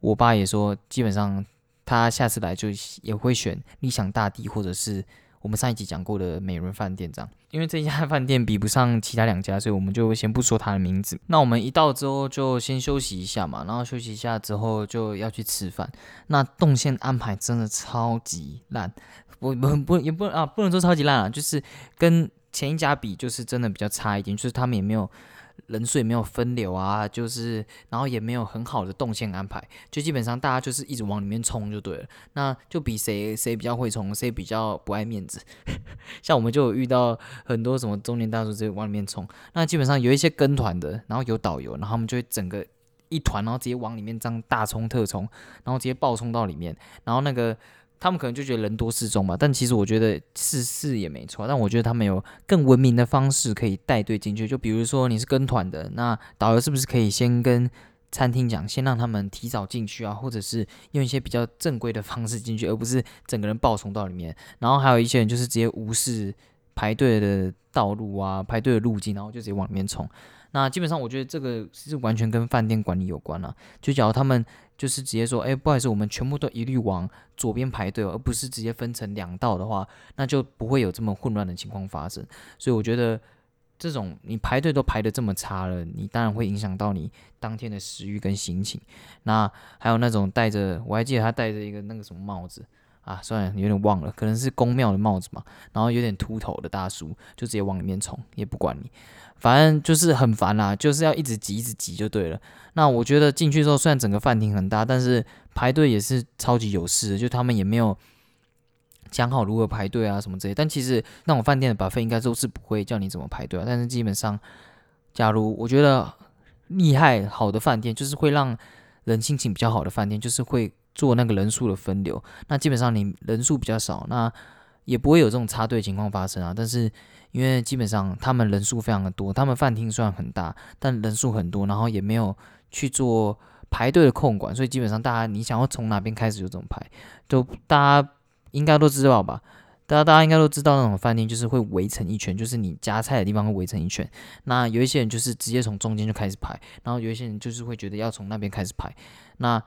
我爸也说，基本上。他下次来就也会选理想大地，或者是我们上一集讲过的美人饭店这样。因为这家饭店比不上其他两家，所以我们就先不说它的名字。那我们一到之后就先休息一下嘛，然后休息一下之后就要去吃饭。那动线安排真的超级烂，不不不也不啊不能说超级烂啊，就是跟前一家比，就是真的比较差一点，就是他们也没有。人数也没有分流啊，就是然后也没有很好的动线安排，就基本上大家就是一直往里面冲就对了。那就比谁谁比较会冲，谁比较不爱面子。像我们就有遇到很多什么中年大叔直接往里面冲，那基本上有一些跟团的，然后有导游，然后他们就会整个一团，然后直接往里面这样大冲特冲，然后直接爆冲到里面，然后那个。他们可能就觉得人多势众嘛，但其实我觉得是是也没错。但我觉得他们有更文明的方式可以带队进去，就比如说你是跟团的，那导游是不是可以先跟餐厅讲，先让他们提早进去啊，或者是用一些比较正规的方式进去，而不是整个人暴冲到里面。然后还有一些人就是直接无视排队的道路啊，排队的路径，然后就直接往里面冲。那基本上我觉得这个是完全跟饭店管理有关了，就假如他们。就是直接说，哎，不好意思，我们全部都一律往左边排队，而不是直接分成两道的话，那就不会有这么混乱的情况发生。所以我觉得，这种你排队都排的这么差了，你当然会影响到你当天的食欲跟心情。那还有那种戴着，我还记得他戴着一个那个什么帽子啊，算了，有点忘了，可能是宫庙的帽子嘛，然后有点秃头的大叔，就直接往里面冲，也不管你。反正就是很烦啦，就是要一直挤，一直挤就对了。那我觉得进去之后，虽然整个饭厅很大，但是排队也是超级有事，就他们也没有讲好如何排队啊什么之类。但其实那种饭店的把费应该都是不会叫你怎么排队啊。但是基本上，假如我觉得厉害好的饭店，就是会让人心情比较好的饭店，就是会做那个人数的分流。那基本上你人数比较少，那也不会有这种插队情况发生啊。但是因为基本上他们人数非常的多，他们饭厅虽然很大，但人数很多，然后也没有去做排队的控管，所以基本上大家你想要从哪边开始就怎么排，就大家应该都知道吧？大家大家应该都知道那种饭店就是会围成一圈，就是你夹菜的地方会围成一圈。那有一些人就是直接从中间就开始排，然后有一些人就是会觉得要从那边开始排。那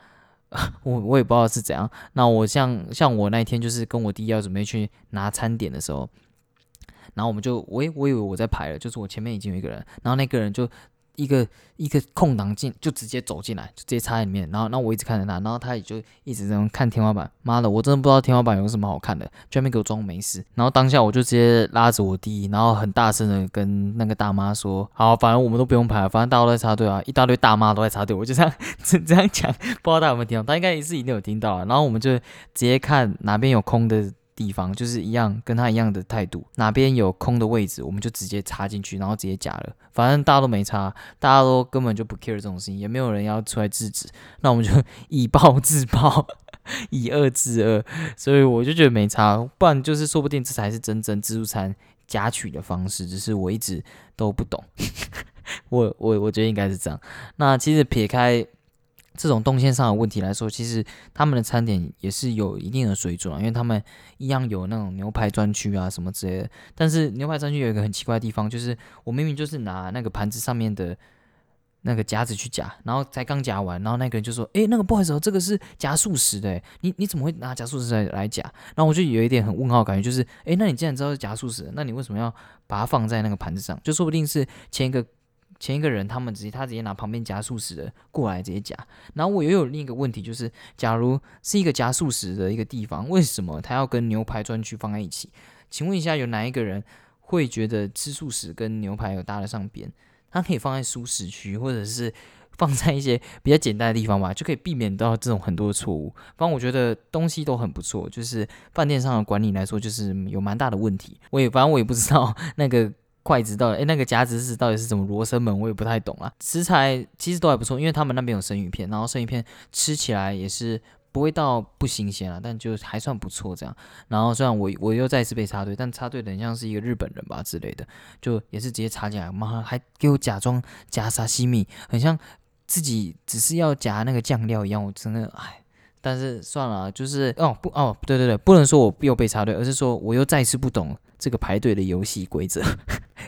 我我也不知道是怎样。那我像像我那一天就是跟我弟要准备去拿餐点的时候。然后我们就，我我以为我在排了，就是我前面已经有一个人，然后那个人就一个一个空档进，就直接走进来，就直接插在里面。然后，然后我一直看着他，然后他也就一直在看天花板。妈的，我真的不知道天花板有什么好看的，居然给我装没事。然后当下我就直接拉着我弟，然后很大声的跟那个大妈说：“好，反正我们都不用排，反正大家都在插队啊，一大堆大妈都在插队。”我就这样 这样讲，不知道大家有没有听到？他应该也是一定有听到。然后我们就直接看哪边有空的。地方就是一样，跟他一样的态度，哪边有空的位置，我们就直接插进去，然后直接夹了。反正大家都没插，大家都根本就不 care 这种事情，也没有人要出来制止。那我们就以暴制暴，以恶制恶。所以我就觉得没差，不然就是说不定这才是真正自助餐夹取的方式，只是我一直都不懂。我我我觉得应该是这样。那其实撇开这种动线上的问题来说，其实他们的餐点也是有一定的水准啊，因为他们一样有那种牛排专区啊什么之类的。但是牛排专区有一个很奇怪的地方，就是我明明就是拿那个盘子上面的。那个夹子去夹，然后才刚夹完，然后那个人就说：“哎，那个不好意思，哦这个是夹素食的，你你怎么会拿夹素食来来夹？”然后我就有一点很问号感觉，就是：“哎，那你既然知道是夹素食，那你为什么要把它放在那个盘子上？就说不定是前一个前一个人他们直接他直接拿旁边夹素食的过来直接夹。然后我又有另一个问题，就是假如是一个夹素食的一个地方，为什么他要跟牛排专区放在一起？请问一下，有哪一个人会觉得吃素食跟牛排有搭得上边？”它可以放在舒适区，或者是放在一些比较简单的地方吧，就可以避免到这种很多的错误。反正我觉得东西都很不错，就是饭店上的管理来说，就是有蛮大的问题。我也反正我也不知道那个 筷子到底，哎，那个夹子是到底是怎么罗生门，我也不太懂啊。食材其实都还不错，因为他们那边有生鱼片，然后生鱼片吃起来也是。不会到不新鲜啊，但就还算不错这样。然后虽然我我又再次被插队，但插队的很像是一个日本人吧之类的，就也是直接插进来，妈还给我假装夹沙西米，很像自己只是要夹那个酱料一样。我真的哎，但是算了，就是哦不哦对对对，不能说我又被插队，而是说我又再次不懂这个排队的游戏规则，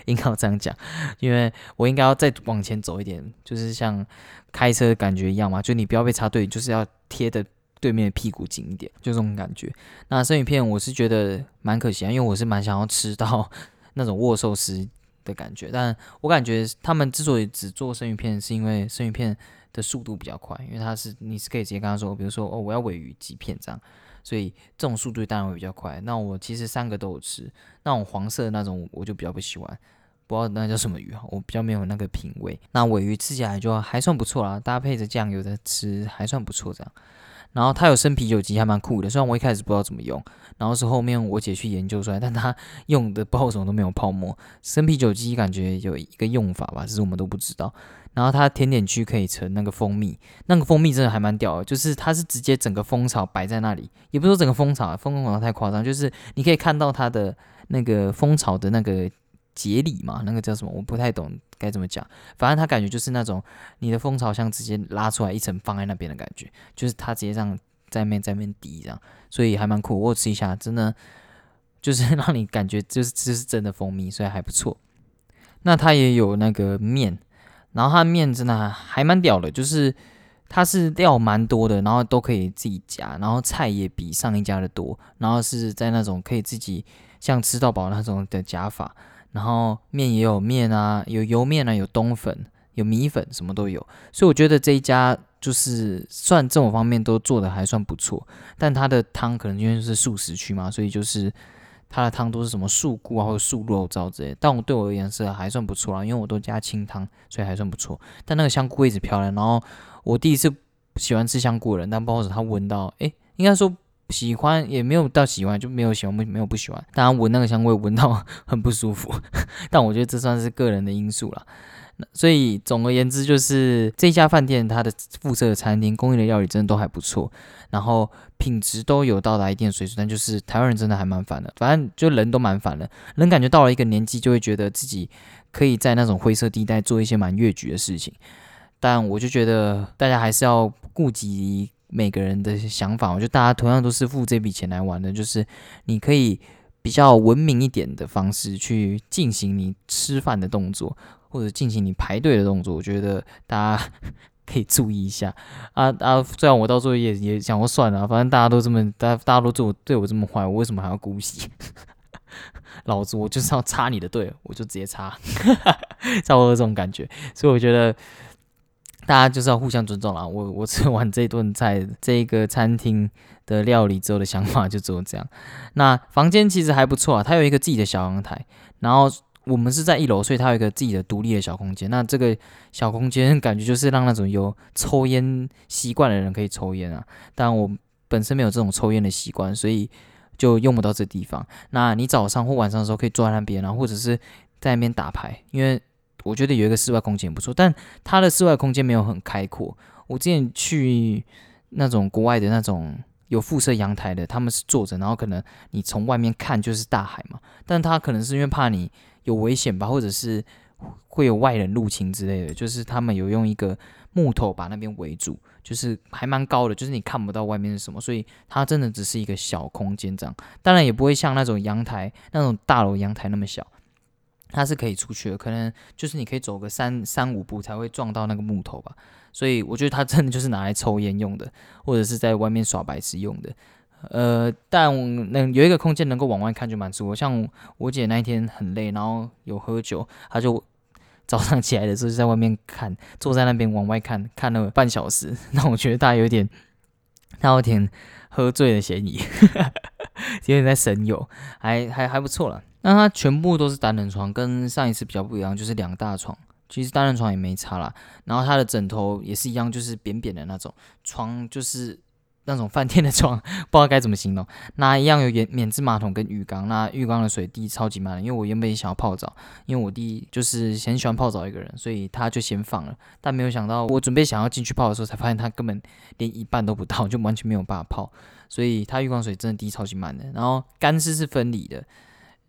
应该要这样讲，因为我应该要再往前走一点，就是像开车的感觉一样嘛，就你不要被插队，就是要贴的。对面的屁股紧一点，就这种感觉。那生鱼片我是觉得蛮可惜啊，因为我是蛮想要吃到 那种握寿司的感觉。但我感觉他们之所以只做生鱼片，是因为生鱼片的速度比较快，因为它是你是可以直接跟他说，比如说哦我要尾鱼几片这样，所以这种速度当然会比较快。那我其实三个都有吃，那种黄色的那种我就比较不喜欢，不知道那叫什么鱼哈，我比较没有那个品味。那尾鱼吃起来就还算不错啦，搭配着酱油的吃还算不错这样。然后它有生啤酒机，还蛮酷的。虽然我一开始不知道怎么用，然后是后面我姐去研究出来，但它 用的不知道什么都没有泡沫。生啤酒机感觉有一个用法吧，只是我们都不知道。然后它甜点区可以盛那个蜂蜜，那个蜂蜜真的还蛮屌的，就是它是直接整个蜂巢摆在那里，也不是说整个蜂巢，蜂巢太夸张，就是你可以看到它的那个蜂巢的那个。节理嘛，那个叫什么？我不太懂该怎么讲。反正他感觉就是那种你的蜂巢像直接拉出来一层放在那边的感觉，就是它直接这样在面在面滴这样，所以还蛮酷。我吃一下，真的就是让你感觉就是这是真的蜂蜜，所以还不错。那它也有那个面，然后它面真的还蛮屌的，就是它是料蛮多的，然后都可以自己夹，然后菜也比上一家的多，然后是在那种可以自己像吃到饱那种的夹法。然后面也有面啊，有油面啊，有冬粉，有米粉，什么都有。所以我觉得这一家就是算这种方面都做的还算不错。但它的汤可能因为是素食区嘛，所以就是它的汤都是什么素菇啊或者素肉燥之类。但我对我而言是还算不错啦，因为我都加清汤，所以还算不错。但那个香菇一直漂亮。然后我第一次喜欢吃香菇的人，但不好意思，他闻到，诶，应该说。喜欢也没有到喜欢，就没有喜欢没没有不喜欢。当然闻那个香味闻到 很不舒服，但我觉得这算是个人的因素了。所以总而言之，就是这家饭店它的附设的餐厅供应的料理真的都还不错，然后品质都有到达一定水准。但就是台湾人真的还蛮烦的，反正就人都蛮烦的，人感觉到了一个年纪就会觉得自己可以在那种灰色地带做一些蛮越矩的事情。但我就觉得大家还是要顾及。每个人的想法，我觉得大家同样都是付这笔钱来玩的，就是你可以比较文明一点的方式去进行你吃饭的动作，或者进行你排队的动作。我觉得大家可以注意一下啊啊！虽然我到最后也也想过算了，反正大家都这么，大大家都对我对我这么坏，我为什么还要姑息？老子我就是要插你的队，我就直接插，差不多这种感觉。所以我觉得。大家就是要互相尊重啦。我我吃完这顿菜，这个餐厅的料理之后的想法就只有这样。那房间其实还不错啊，它有一个自己的小阳台，然后我们是在一楼，所以它有一个自己的独立的小空间。那这个小空间感觉就是让那种有抽烟习惯的人可以抽烟啊。但我本身没有这种抽烟的习惯，所以就用不到这地方。那你早上或晚上的时候可以坐在那边啊，或者是在那边打牌，因为。我觉得有一个室外空间不错，但它的室外空间没有很开阔。我之前去那种国外的那种有附设阳台的，他们是坐着，然后可能你从外面看就是大海嘛，但他可能是因为怕你有危险吧，或者是会有外人入侵之类的，就是他们有用一个木头把那边围住，就是还蛮高的，就是你看不到外面是什么，所以它真的只是一个小空间这样，当然也不会像那种阳台那种大楼阳台那么小。它是可以出去的，可能就是你可以走个三三五步才会撞到那个木头吧，所以我觉得它真的就是拿来抽烟用的，或者是在外面耍白痴用的。呃，但能有一个空间能够往外看就蛮舒服。像我姐那一天很累，然后有喝酒，她就 早上起来的时候就在外面看，坐在那边往外看，看了半小时。那我觉得她有点，她有点喝醉的嫌疑，有点在神游，还还还不错了。那它全部都是单人床，跟上一次比较不一样，就是两大床。其实单人床也没差啦。然后它的枕头也是一样，就是扁扁的那种床，就是那种饭店的床，不知道该怎么形容。那一样有免免治马桶跟浴缸，那浴缸的水滴超级慢，因为我原本也想要泡澡，因为我弟就是很喜欢泡澡一个人，所以他就先放了。但没有想到，我准备想要进去泡的时候，才发现他根本连一半都不到，就完全没有办法泡。所以它浴缸水真的滴超级慢的。然后干湿是分离的。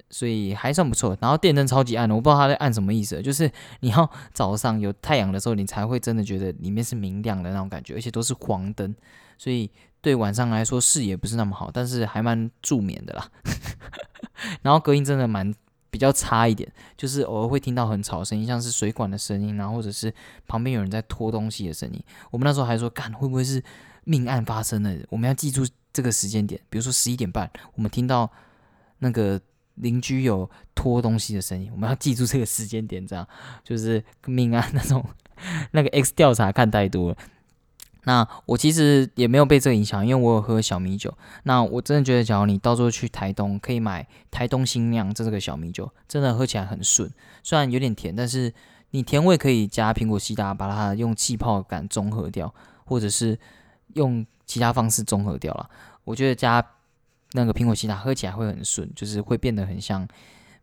所以还算不错，然后电灯超级暗的，我不知道它在暗什么意思，就是你要早上有太阳的时候，你才会真的觉得里面是明亮的那种感觉，而且都是黄灯，所以对晚上来说视野不是那么好，但是还蛮助眠的啦。然后隔音真的蛮比较差一点，就是偶尔会听到很吵的声音，像是水管的声音，然后或者是旁边有人在拖东西的声音。我们那时候还说，干会不会是命案发生了？我们要记住这个时间点，比如说十一点半，我们听到那个。邻居有拖东西的声音，我们要记住这个时间点，这样就是命案那种 那个 X 调查看太多了。那我其实也没有被这个影响，因为我有喝小米酒。那我真的觉得，假如你到时候去台东，可以买台东新酿这个小米酒，真的喝起来很顺，虽然有点甜，但是你甜味可以加苹果西打，把它用气泡感中和掉，或者是用其他方式中和掉了。我觉得加。那个苹果西打喝起来会很顺，就是会变得很像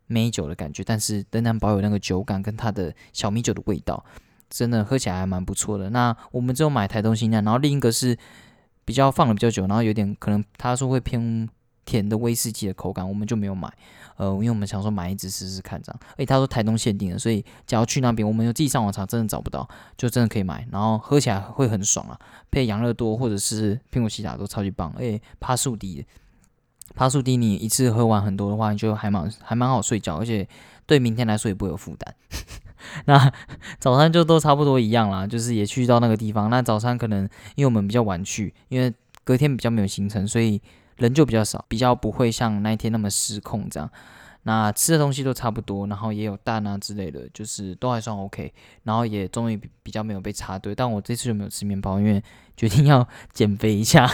美酒的感觉，但是仍然保有那个酒感跟它的小米酒的味道，真的喝起来还蛮不错的。那我们只有买台东新酿，然后另一个是比较放了比较久，然后有点可能他说会偏甜的威士忌的口感，我们就没有买。呃，因为我们想说买一支试试看这样。诶，他说台东限定的，所以只要去那边，我们有自己上网查，真的找不到，就真的可以买，然后喝起来会很爽啊，配养乐多或者是苹果西打都超级棒，诶，趴树迪。帕树迪，你一次喝完很多的话，你就还蛮还蛮好睡觉，而且对明天来说也不会有负担。那早餐就都差不多一样啦，就是也去到那个地方。那早餐可能因为我们比较晚去，因为隔天比较没有行程，所以人就比较少，比较不会像那一天那么失控这样。那吃的东西都差不多，然后也有蛋啊之类的，就是都还算 OK。然后也终于比较没有被插队，但我这次就没有吃面包，因为决定要减肥一下。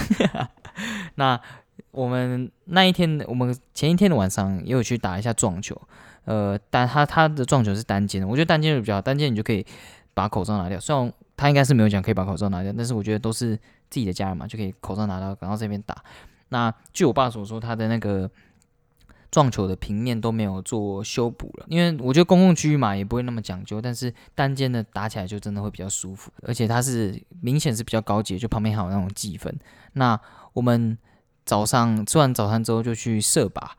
那。我们那一天，我们前一天的晚上也有去打一下撞球，呃，但他他的撞球是单肩的，我觉得单肩比较好，单肩你就可以把口罩拿掉。虽然他应该是没有讲可以把口罩拿掉，但是我觉得都是自己的家人嘛，就可以口罩拿到，然后这边打。那据我爸所说，他的那个撞球的平面都没有做修补了，因为我觉得公共区域嘛也不会那么讲究，但是单肩的打起来就真的会比较舒服，而且它是明显是比较高级，就旁边还有那种计分。那我们。早上吃完早餐之后就去射靶、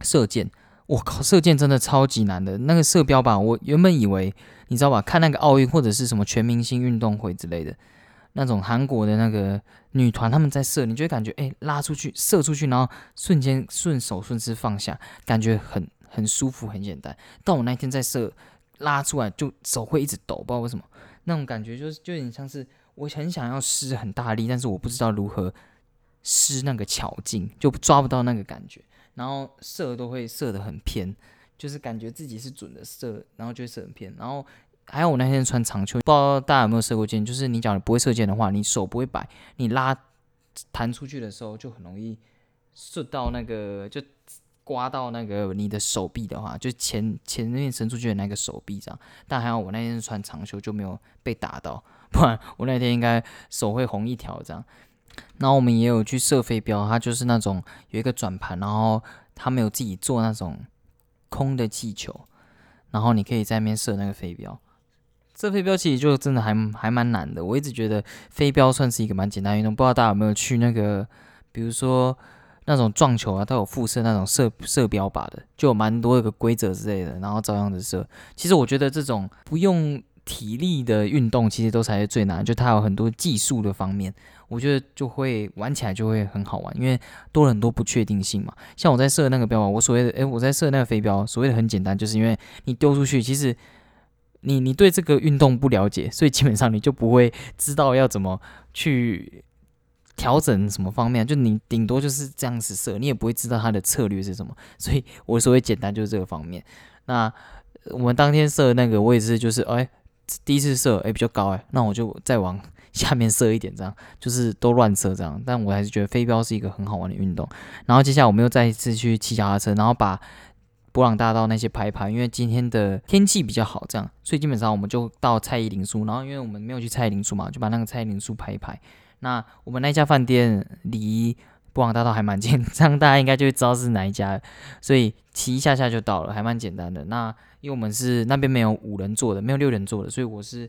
射箭。我靠，射箭真的超级难的。那个射标靶，我原本以为你知道吧？看那个奥运或者是什么全明星运动会之类的，那种韩国的那个女团他们在射，你就会感觉哎拉出去射出去，然后瞬间顺手顺势放下，感觉很很舒服很简单。但我那天在射拉出来就手会一直抖，不知道为什么，那种感觉就是就有点像是我很想要施很大力，但是我不知道如何。失那个巧劲就抓不到那个感觉，然后射都会射得很偏，就是感觉自己是准的射，然后就会射很偏。然后还有我那天穿长袖，不知道大家有没有射过箭？就是你讲你不会射箭的话，你手不会摆，你拉弹出去的时候就很容易射到那个，就刮到那个你的手臂的话，就前前面伸出去的那个手臂这样。但还好我那天穿长袖，就没有被打到，不然我那天应该手会红一条这样。然后我们也有去射飞镖，它就是那种有一个转盘，然后他们有自己做那种空的气球，然后你可以在那边射那个飞镖，这飞镖其实就真的还还蛮难的。我一直觉得飞镖算是一个蛮简单运动，不知道大家有没有去那个，比如说那种撞球啊，它有附射那种射射标靶的，就有蛮多一个规则之类的，然后照样的射。其实我觉得这种不用体力的运动，其实都才是最难，就它有很多技术的方面。我觉得就会玩起来就会很好玩，因为多了很多不确定性嘛。像我在射那个标靶，我所谓的诶，我在射那个飞镖，所谓的很简单，就是因为你丢出去，其实你你对这个运动不了解，所以基本上你就不会知道要怎么去调整什么方面，就你顶多就是这样子射，你也不会知道它的策略是什么。所以我所谓简单就是这个方面。那我们当天射那个，位置就是哎第一次射哎比较高哎，那我就再往。下面射一点，这样就是都乱射这样，但我还是觉得飞镖是一个很好玩的运动。然后接下来我们又再一次去骑脚踏车，然后把博朗大道那些拍拍，因为今天的天气比较好，这样，所以基本上我们就到蔡依林树，然后因为我们没有去蔡依林树嘛，就把那个蔡依林树拍一拍。那我们那家饭店离博朗大道还蛮近，这样大家应该就会知道是哪一家，所以骑一下下就到了，还蛮简单的。那因为我们是那边没有五人座的，没有六人座的，所以我是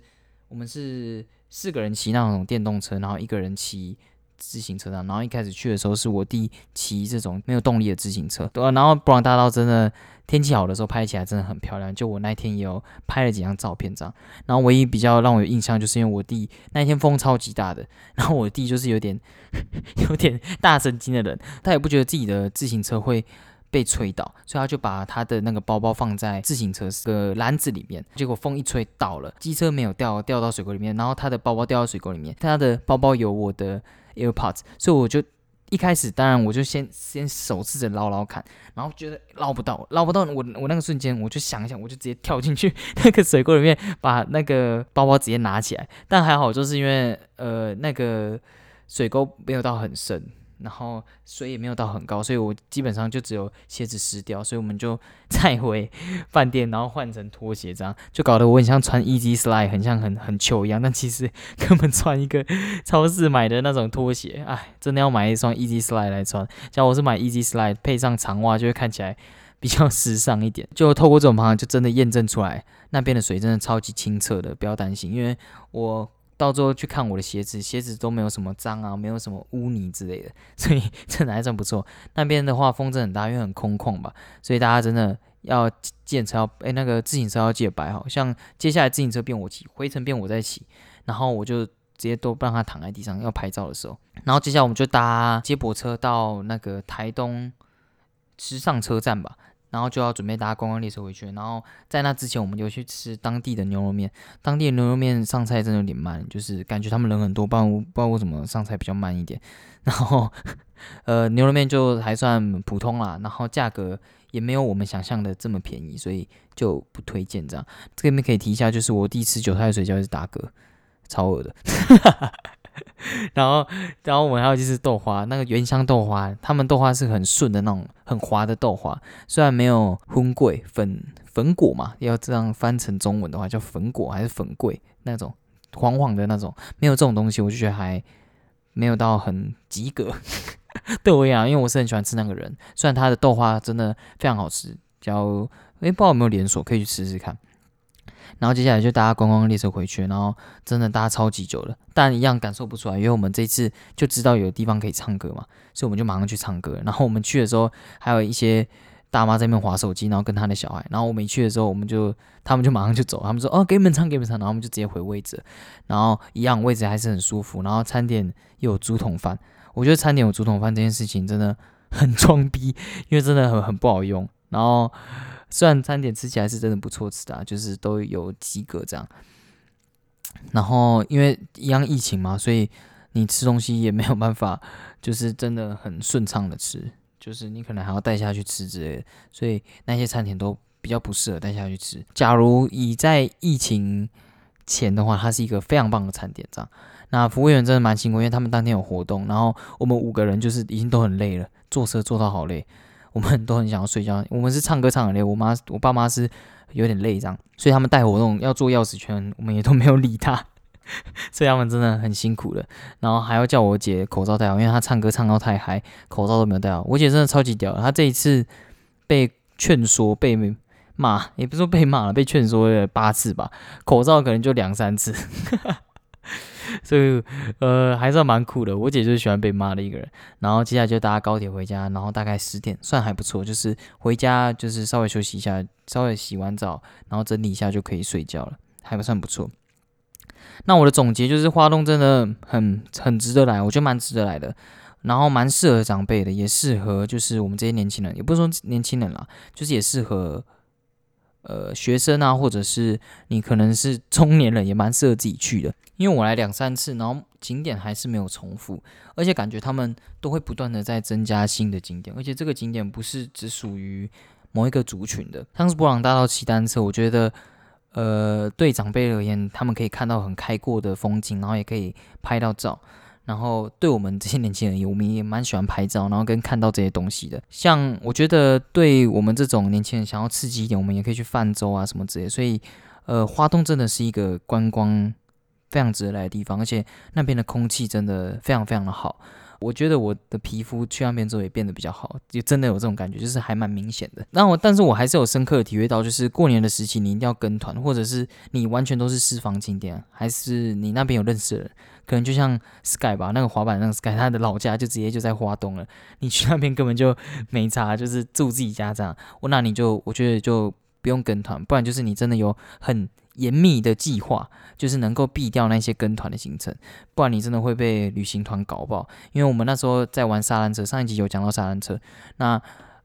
我们是。四个人骑那种电动车，然后一个人骑自行车上。然后一开始去的时候是我弟骑这种没有动力的自行车，对。然后布朗大道真的天气好的时候拍起来真的很漂亮，就我那天也有拍了几张照片这样。然后唯一比较让我有印象，就是因为我弟那天风超级大的，然后我弟就是有点 有点大神经的人，他也不觉得自己的自行车会。被吹倒，所以他就把他的那个包包放在自行车的篮子里面，结果风一吹倒了，机车没有掉，掉到水沟里面，然后他的包包掉到水沟里面，他的包包有我的 AirPods，所以我就一开始当然我就先先手试着捞捞看，然后觉得捞不到，捞不到，我我那个瞬间我就想一想，我就直接跳进去 那个水沟里面，把那个包包直接拿起来，但还好就是因为呃那个水沟没有到很深。然后水也没有到很高，所以我基本上就只有鞋子湿掉，所以我们就 再回饭店，然后换成拖鞋，这样就搞得我很像穿 Easy Slide，很像很很球一样，但其实 根本穿一个超市买的那种拖鞋，哎，真的要买一双 Easy Slide 来穿。像我是买 Easy Slide 配上长袜，就会看起来比较 时尚一点。就透过这种方法，就真的验证出来那边的水真的超级清澈的，不要担心，因为我。到最后去看我的鞋子，鞋子都没有什么脏啊，没有什么污泥之类的，所以真的还算不错。那边的话风真很大，因为很空旷吧，所以大家真的要建车要哎那个自行车要记得摆好，像接下来自行车变我骑，回程变我在骑，然后我就直接都不让他躺在地上要拍照的时候，然后接下来我们就搭接驳车到那个台东时尚车站吧。然后就要准备搭观光列车回去，然后在那之前，我们就去吃当地的牛肉面。当地的牛肉面上菜真的有点慢，就是感觉他们人很多，不知道不知道为什么上菜比较慢一点。然后，呃，牛肉面就还算普通啦，然后价格也没有我们想象的这么便宜，所以就不推荐这样。这边可以提一下，就是我第一次韭菜水饺是打嗝，超恶的。然后，然后我们还有就是豆花，那个原香豆花，他们豆花是很顺的那种，很滑的豆花。虽然没有荤桂粉粉果嘛，要这样翻成中文的话叫粉果还是粉桂那种黄黄的那种，没有这种东西，我就觉得还没有到很及格。对我讲，因为我是很喜欢吃那个人，虽然他的豆花真的非常好吃，叫诶不知道有没有连锁，可以去试试看。然后接下来就搭观光列车回去，然后真的搭超级久了，但一样感受不出来，因为我们这次就知道有地方可以唱歌嘛，所以我们就马上去唱歌。然后我们去的时候，还有一些大妈在那边划手机，然后跟他的小孩。然后我们一去的时候，我们就他们就马上就走，他们说哦给你们唱给你们唱，然后我们就直接回位置。然后一样位置还是很舒服，然后餐点又有竹筒饭，我觉得餐点有竹筒饭这件事情真的很装逼，因为真的很很不好用。然后。虽然餐点吃起来是真的不错吃的，啊就是都有及格这样。然后因为一样疫情嘛，所以你吃东西也没有办法，就是真的很顺畅的吃，就是你可能还要带下去吃之类的。所以那些餐点都比较不适合带下去吃。假如以在疫情前的话，它是一个非常棒的餐点这样。那服务员真的蛮辛苦，因为他们当天有活动，然后我们五个人就是已经都很累了，坐车坐到好累。我们都很想要睡觉，我们是唱歌唱很累，我妈我爸妈是有点累这样，所以他们带活动要做钥匙圈，我们也都没有理他，所以他们真的很辛苦了。然后还要叫我姐口罩戴好，因为她唱歌唱到太嗨，口罩都没有戴好。我姐真的超级屌，她这一次被劝说被骂，也不是说被骂了，被劝说了八次吧，口罩可能就两三次。所以，呃，还算蛮酷的。我姐就是喜欢被骂的一个人。然后接下来就搭高铁回家，然后大概十点，算还不错。就是回家就是稍微休息一下，稍微洗完澡，然后整理一下就可以睡觉了，还不算不错。那我的总结就是，花东真的很很值得来，我觉得蛮值得来的。然后蛮适合长辈的，也适合就是我们这些年轻人，也不是说年轻人啦，就是也适合。呃，学生啊，或者是你可能是中年人，也蛮适合自己去的。因为我来两三次，然后景点还是没有重复，而且感觉他们都会不断的在增加新的景点，而且这个景点不是只属于某一个族群的。像是布朗大道骑单车，我觉得，呃，对长辈而言，他们可以看到很开阔的风景，然后也可以拍到照。然后对我们这些年轻人，我们也蛮喜欢拍照，然后跟看到这些东西的。像我觉得，对我们这种年轻人想要刺激一点，我们也可以去泛舟啊什么之类。所以，呃，花东真的是一个观光非常值得来的地方，而且那边的空气真的非常非常的好。我觉得我的皮肤去那边之后也变得比较好，就真的有这种感觉，就是还蛮明显的。然后，但是我还是有深刻的体会到，就是过年的时期你一定要跟团，或者是你完全都是私房景点，还是你那边有认识的人，可能就像 Sky 吧，那个滑板那个 Sky，他的老家就直接就在花东了，你去那边根本就没差，就是住自己家这样。我那你就我觉得就不用跟团，不然就是你真的有很。严密的计划就是能够避掉那些跟团的行程，不然你真的会被旅行团搞爆。因为我们那时候在玩沙滩车，上一集有讲到沙滩车，那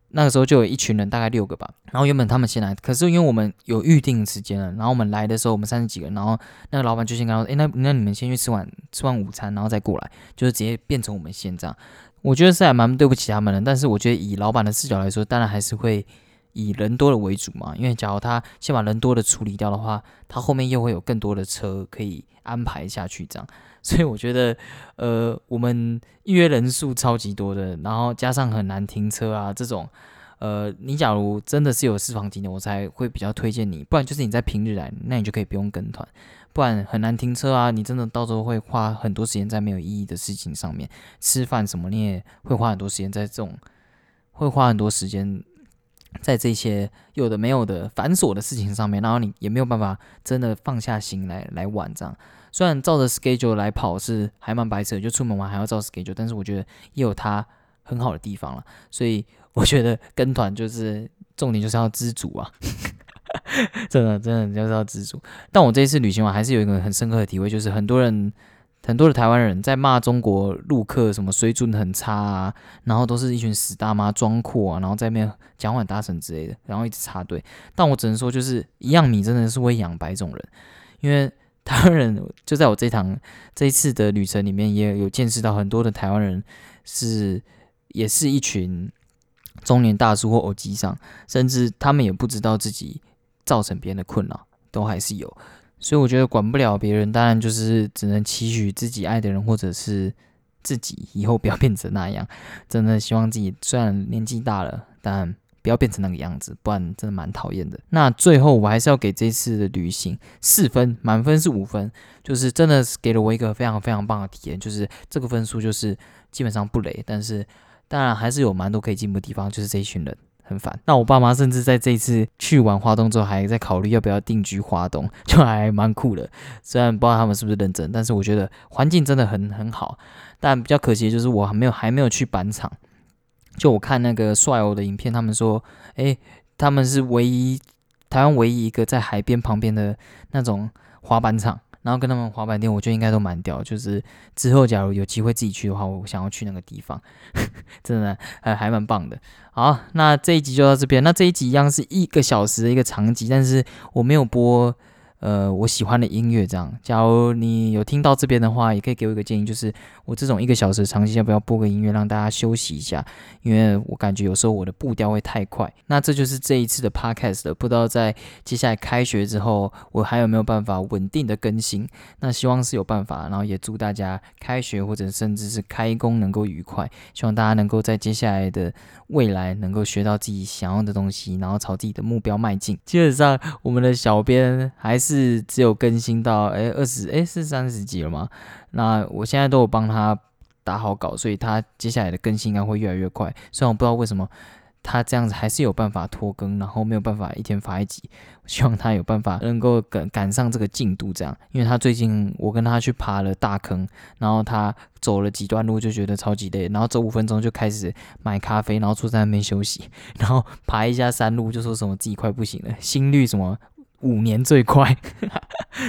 那个时候就有一群人，大概六个吧。然后原本他们先来，可是因为我们有预定时间了，然后我们来的时候我们三十几个人，然后那个老板就先跟他说：“诶，那那你们先去吃完吃完午餐，然后再过来，就是直接变成我们先这样。”我觉得是还蛮对不起他们的，但是我觉得以老板的视角来说，当然还是会。以人多的为主嘛，因为假如他先把人多的处理掉的话，他后面又会有更多的车可以安排下去，这样。所以我觉得，呃，我们预约人数超级多的，然后加上很难停车啊，这种，呃，你假如真的是有私房景点，我才会比较推荐你，不然就是你在平日来，那你就可以不用跟团，不然很难停车啊，你真的到时候会花很多时间在没有意义的事情上面，吃饭什么你也会花很多时间在这种，会花很多时间。在这些有的没有的繁琐的事情上面，然后你也没有办法真的放下心来来玩这样。虽然照着 schedule 来跑是还蛮白扯，就出门玩还要照 schedule，但是我觉得也有它很好的地方了。所以我觉得跟团就是重点就是要知足啊，真的真的就是要知足。但我这一次旅行完还是有一个很深刻的体会，就是很多人。很多的台湾人在骂中国陆客什么水准很差啊，然后都是一群死大妈装阔啊，然后在那边讲话大声之类的，然后一直插队。但我只能说，就是一样米真的是会养百种人，因为台湾人就在我这趟这一次的旅程里面，也有见识到很多的台湾人是也是一群中年大叔或偶机上，甚至他们也不知道自己造成别人的困扰，都还是有。所以我觉得管不了别人，当然就是只能期许自己爱的人或者是自己以后不要变成那样。真的希望自己虽然年纪大了，但不要变成那个样子，不然真的蛮讨厌的。那最后我还是要给这次的旅行四分，满分是五分，就是真的是给了我一个非常非常棒的体验。就是这个分数就是基本上不雷，但是当然还是有蛮多可以进步的地方，就是这一群人。很烦。那我爸妈甚至在这一次去完华东之后，还在考虑要不要定居华东，就还蛮酷的。虽然不知道他们是不是认真，但是我觉得环境真的很很好。但比较可惜的就是我还没有还没有去板场。就我看那个帅欧的影片，他们说，诶，他们是唯一台湾唯一一个在海边旁边的那种滑板场。然后跟他们滑板店，我觉得应该都蛮屌。就是之后假如有机会自己去的话，我想要去那个地方，真的还还蛮棒的。好，那这一集就到这边。那这一集一样是一个小时的一个长集，但是我没有播。呃，我喜欢的音乐这样。假如你有听到这边的话，也可以给我一个建议，就是我这种一个小时长期要不要播个音乐，让大家休息一下？因为我感觉有时候我的步调会太快。那这就是这一次的 podcast 不知道在接下来开学之后，我还有没有办法稳定的更新？那希望是有办法。然后也祝大家开学或者甚至是开工能够愉快。希望大家能够在接下来的未来能够学到自己想要的东西，然后朝自己的目标迈进。基本上，我们的小编还是。只有更新到哎二十哎是三十集了吗？那我现在都有帮他打好稿，所以他接下来的更新应该会越来越快。虽然我不知道为什么他这样子还是有办法拖更，然后没有办法一天发一集。希望他有办法能够赶赶上这个进度，这样，因为他最近我跟他去爬了大坑，然后他走了几段路就觉得超级累，然后走五分钟就开始买咖啡，然后坐在那边休息，然后爬一下山路就说什么自己快不行了，心率什么五年最快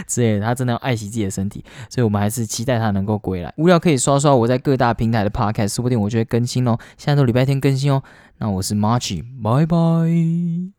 之类的，他真的要爱惜自己的身体，所以我们还是期待他能够归来。无聊可以刷刷我在各大平台的 podcast，说不定我就会更新哦。现在都礼拜天更新哦。那我是 Marchi，拜拜。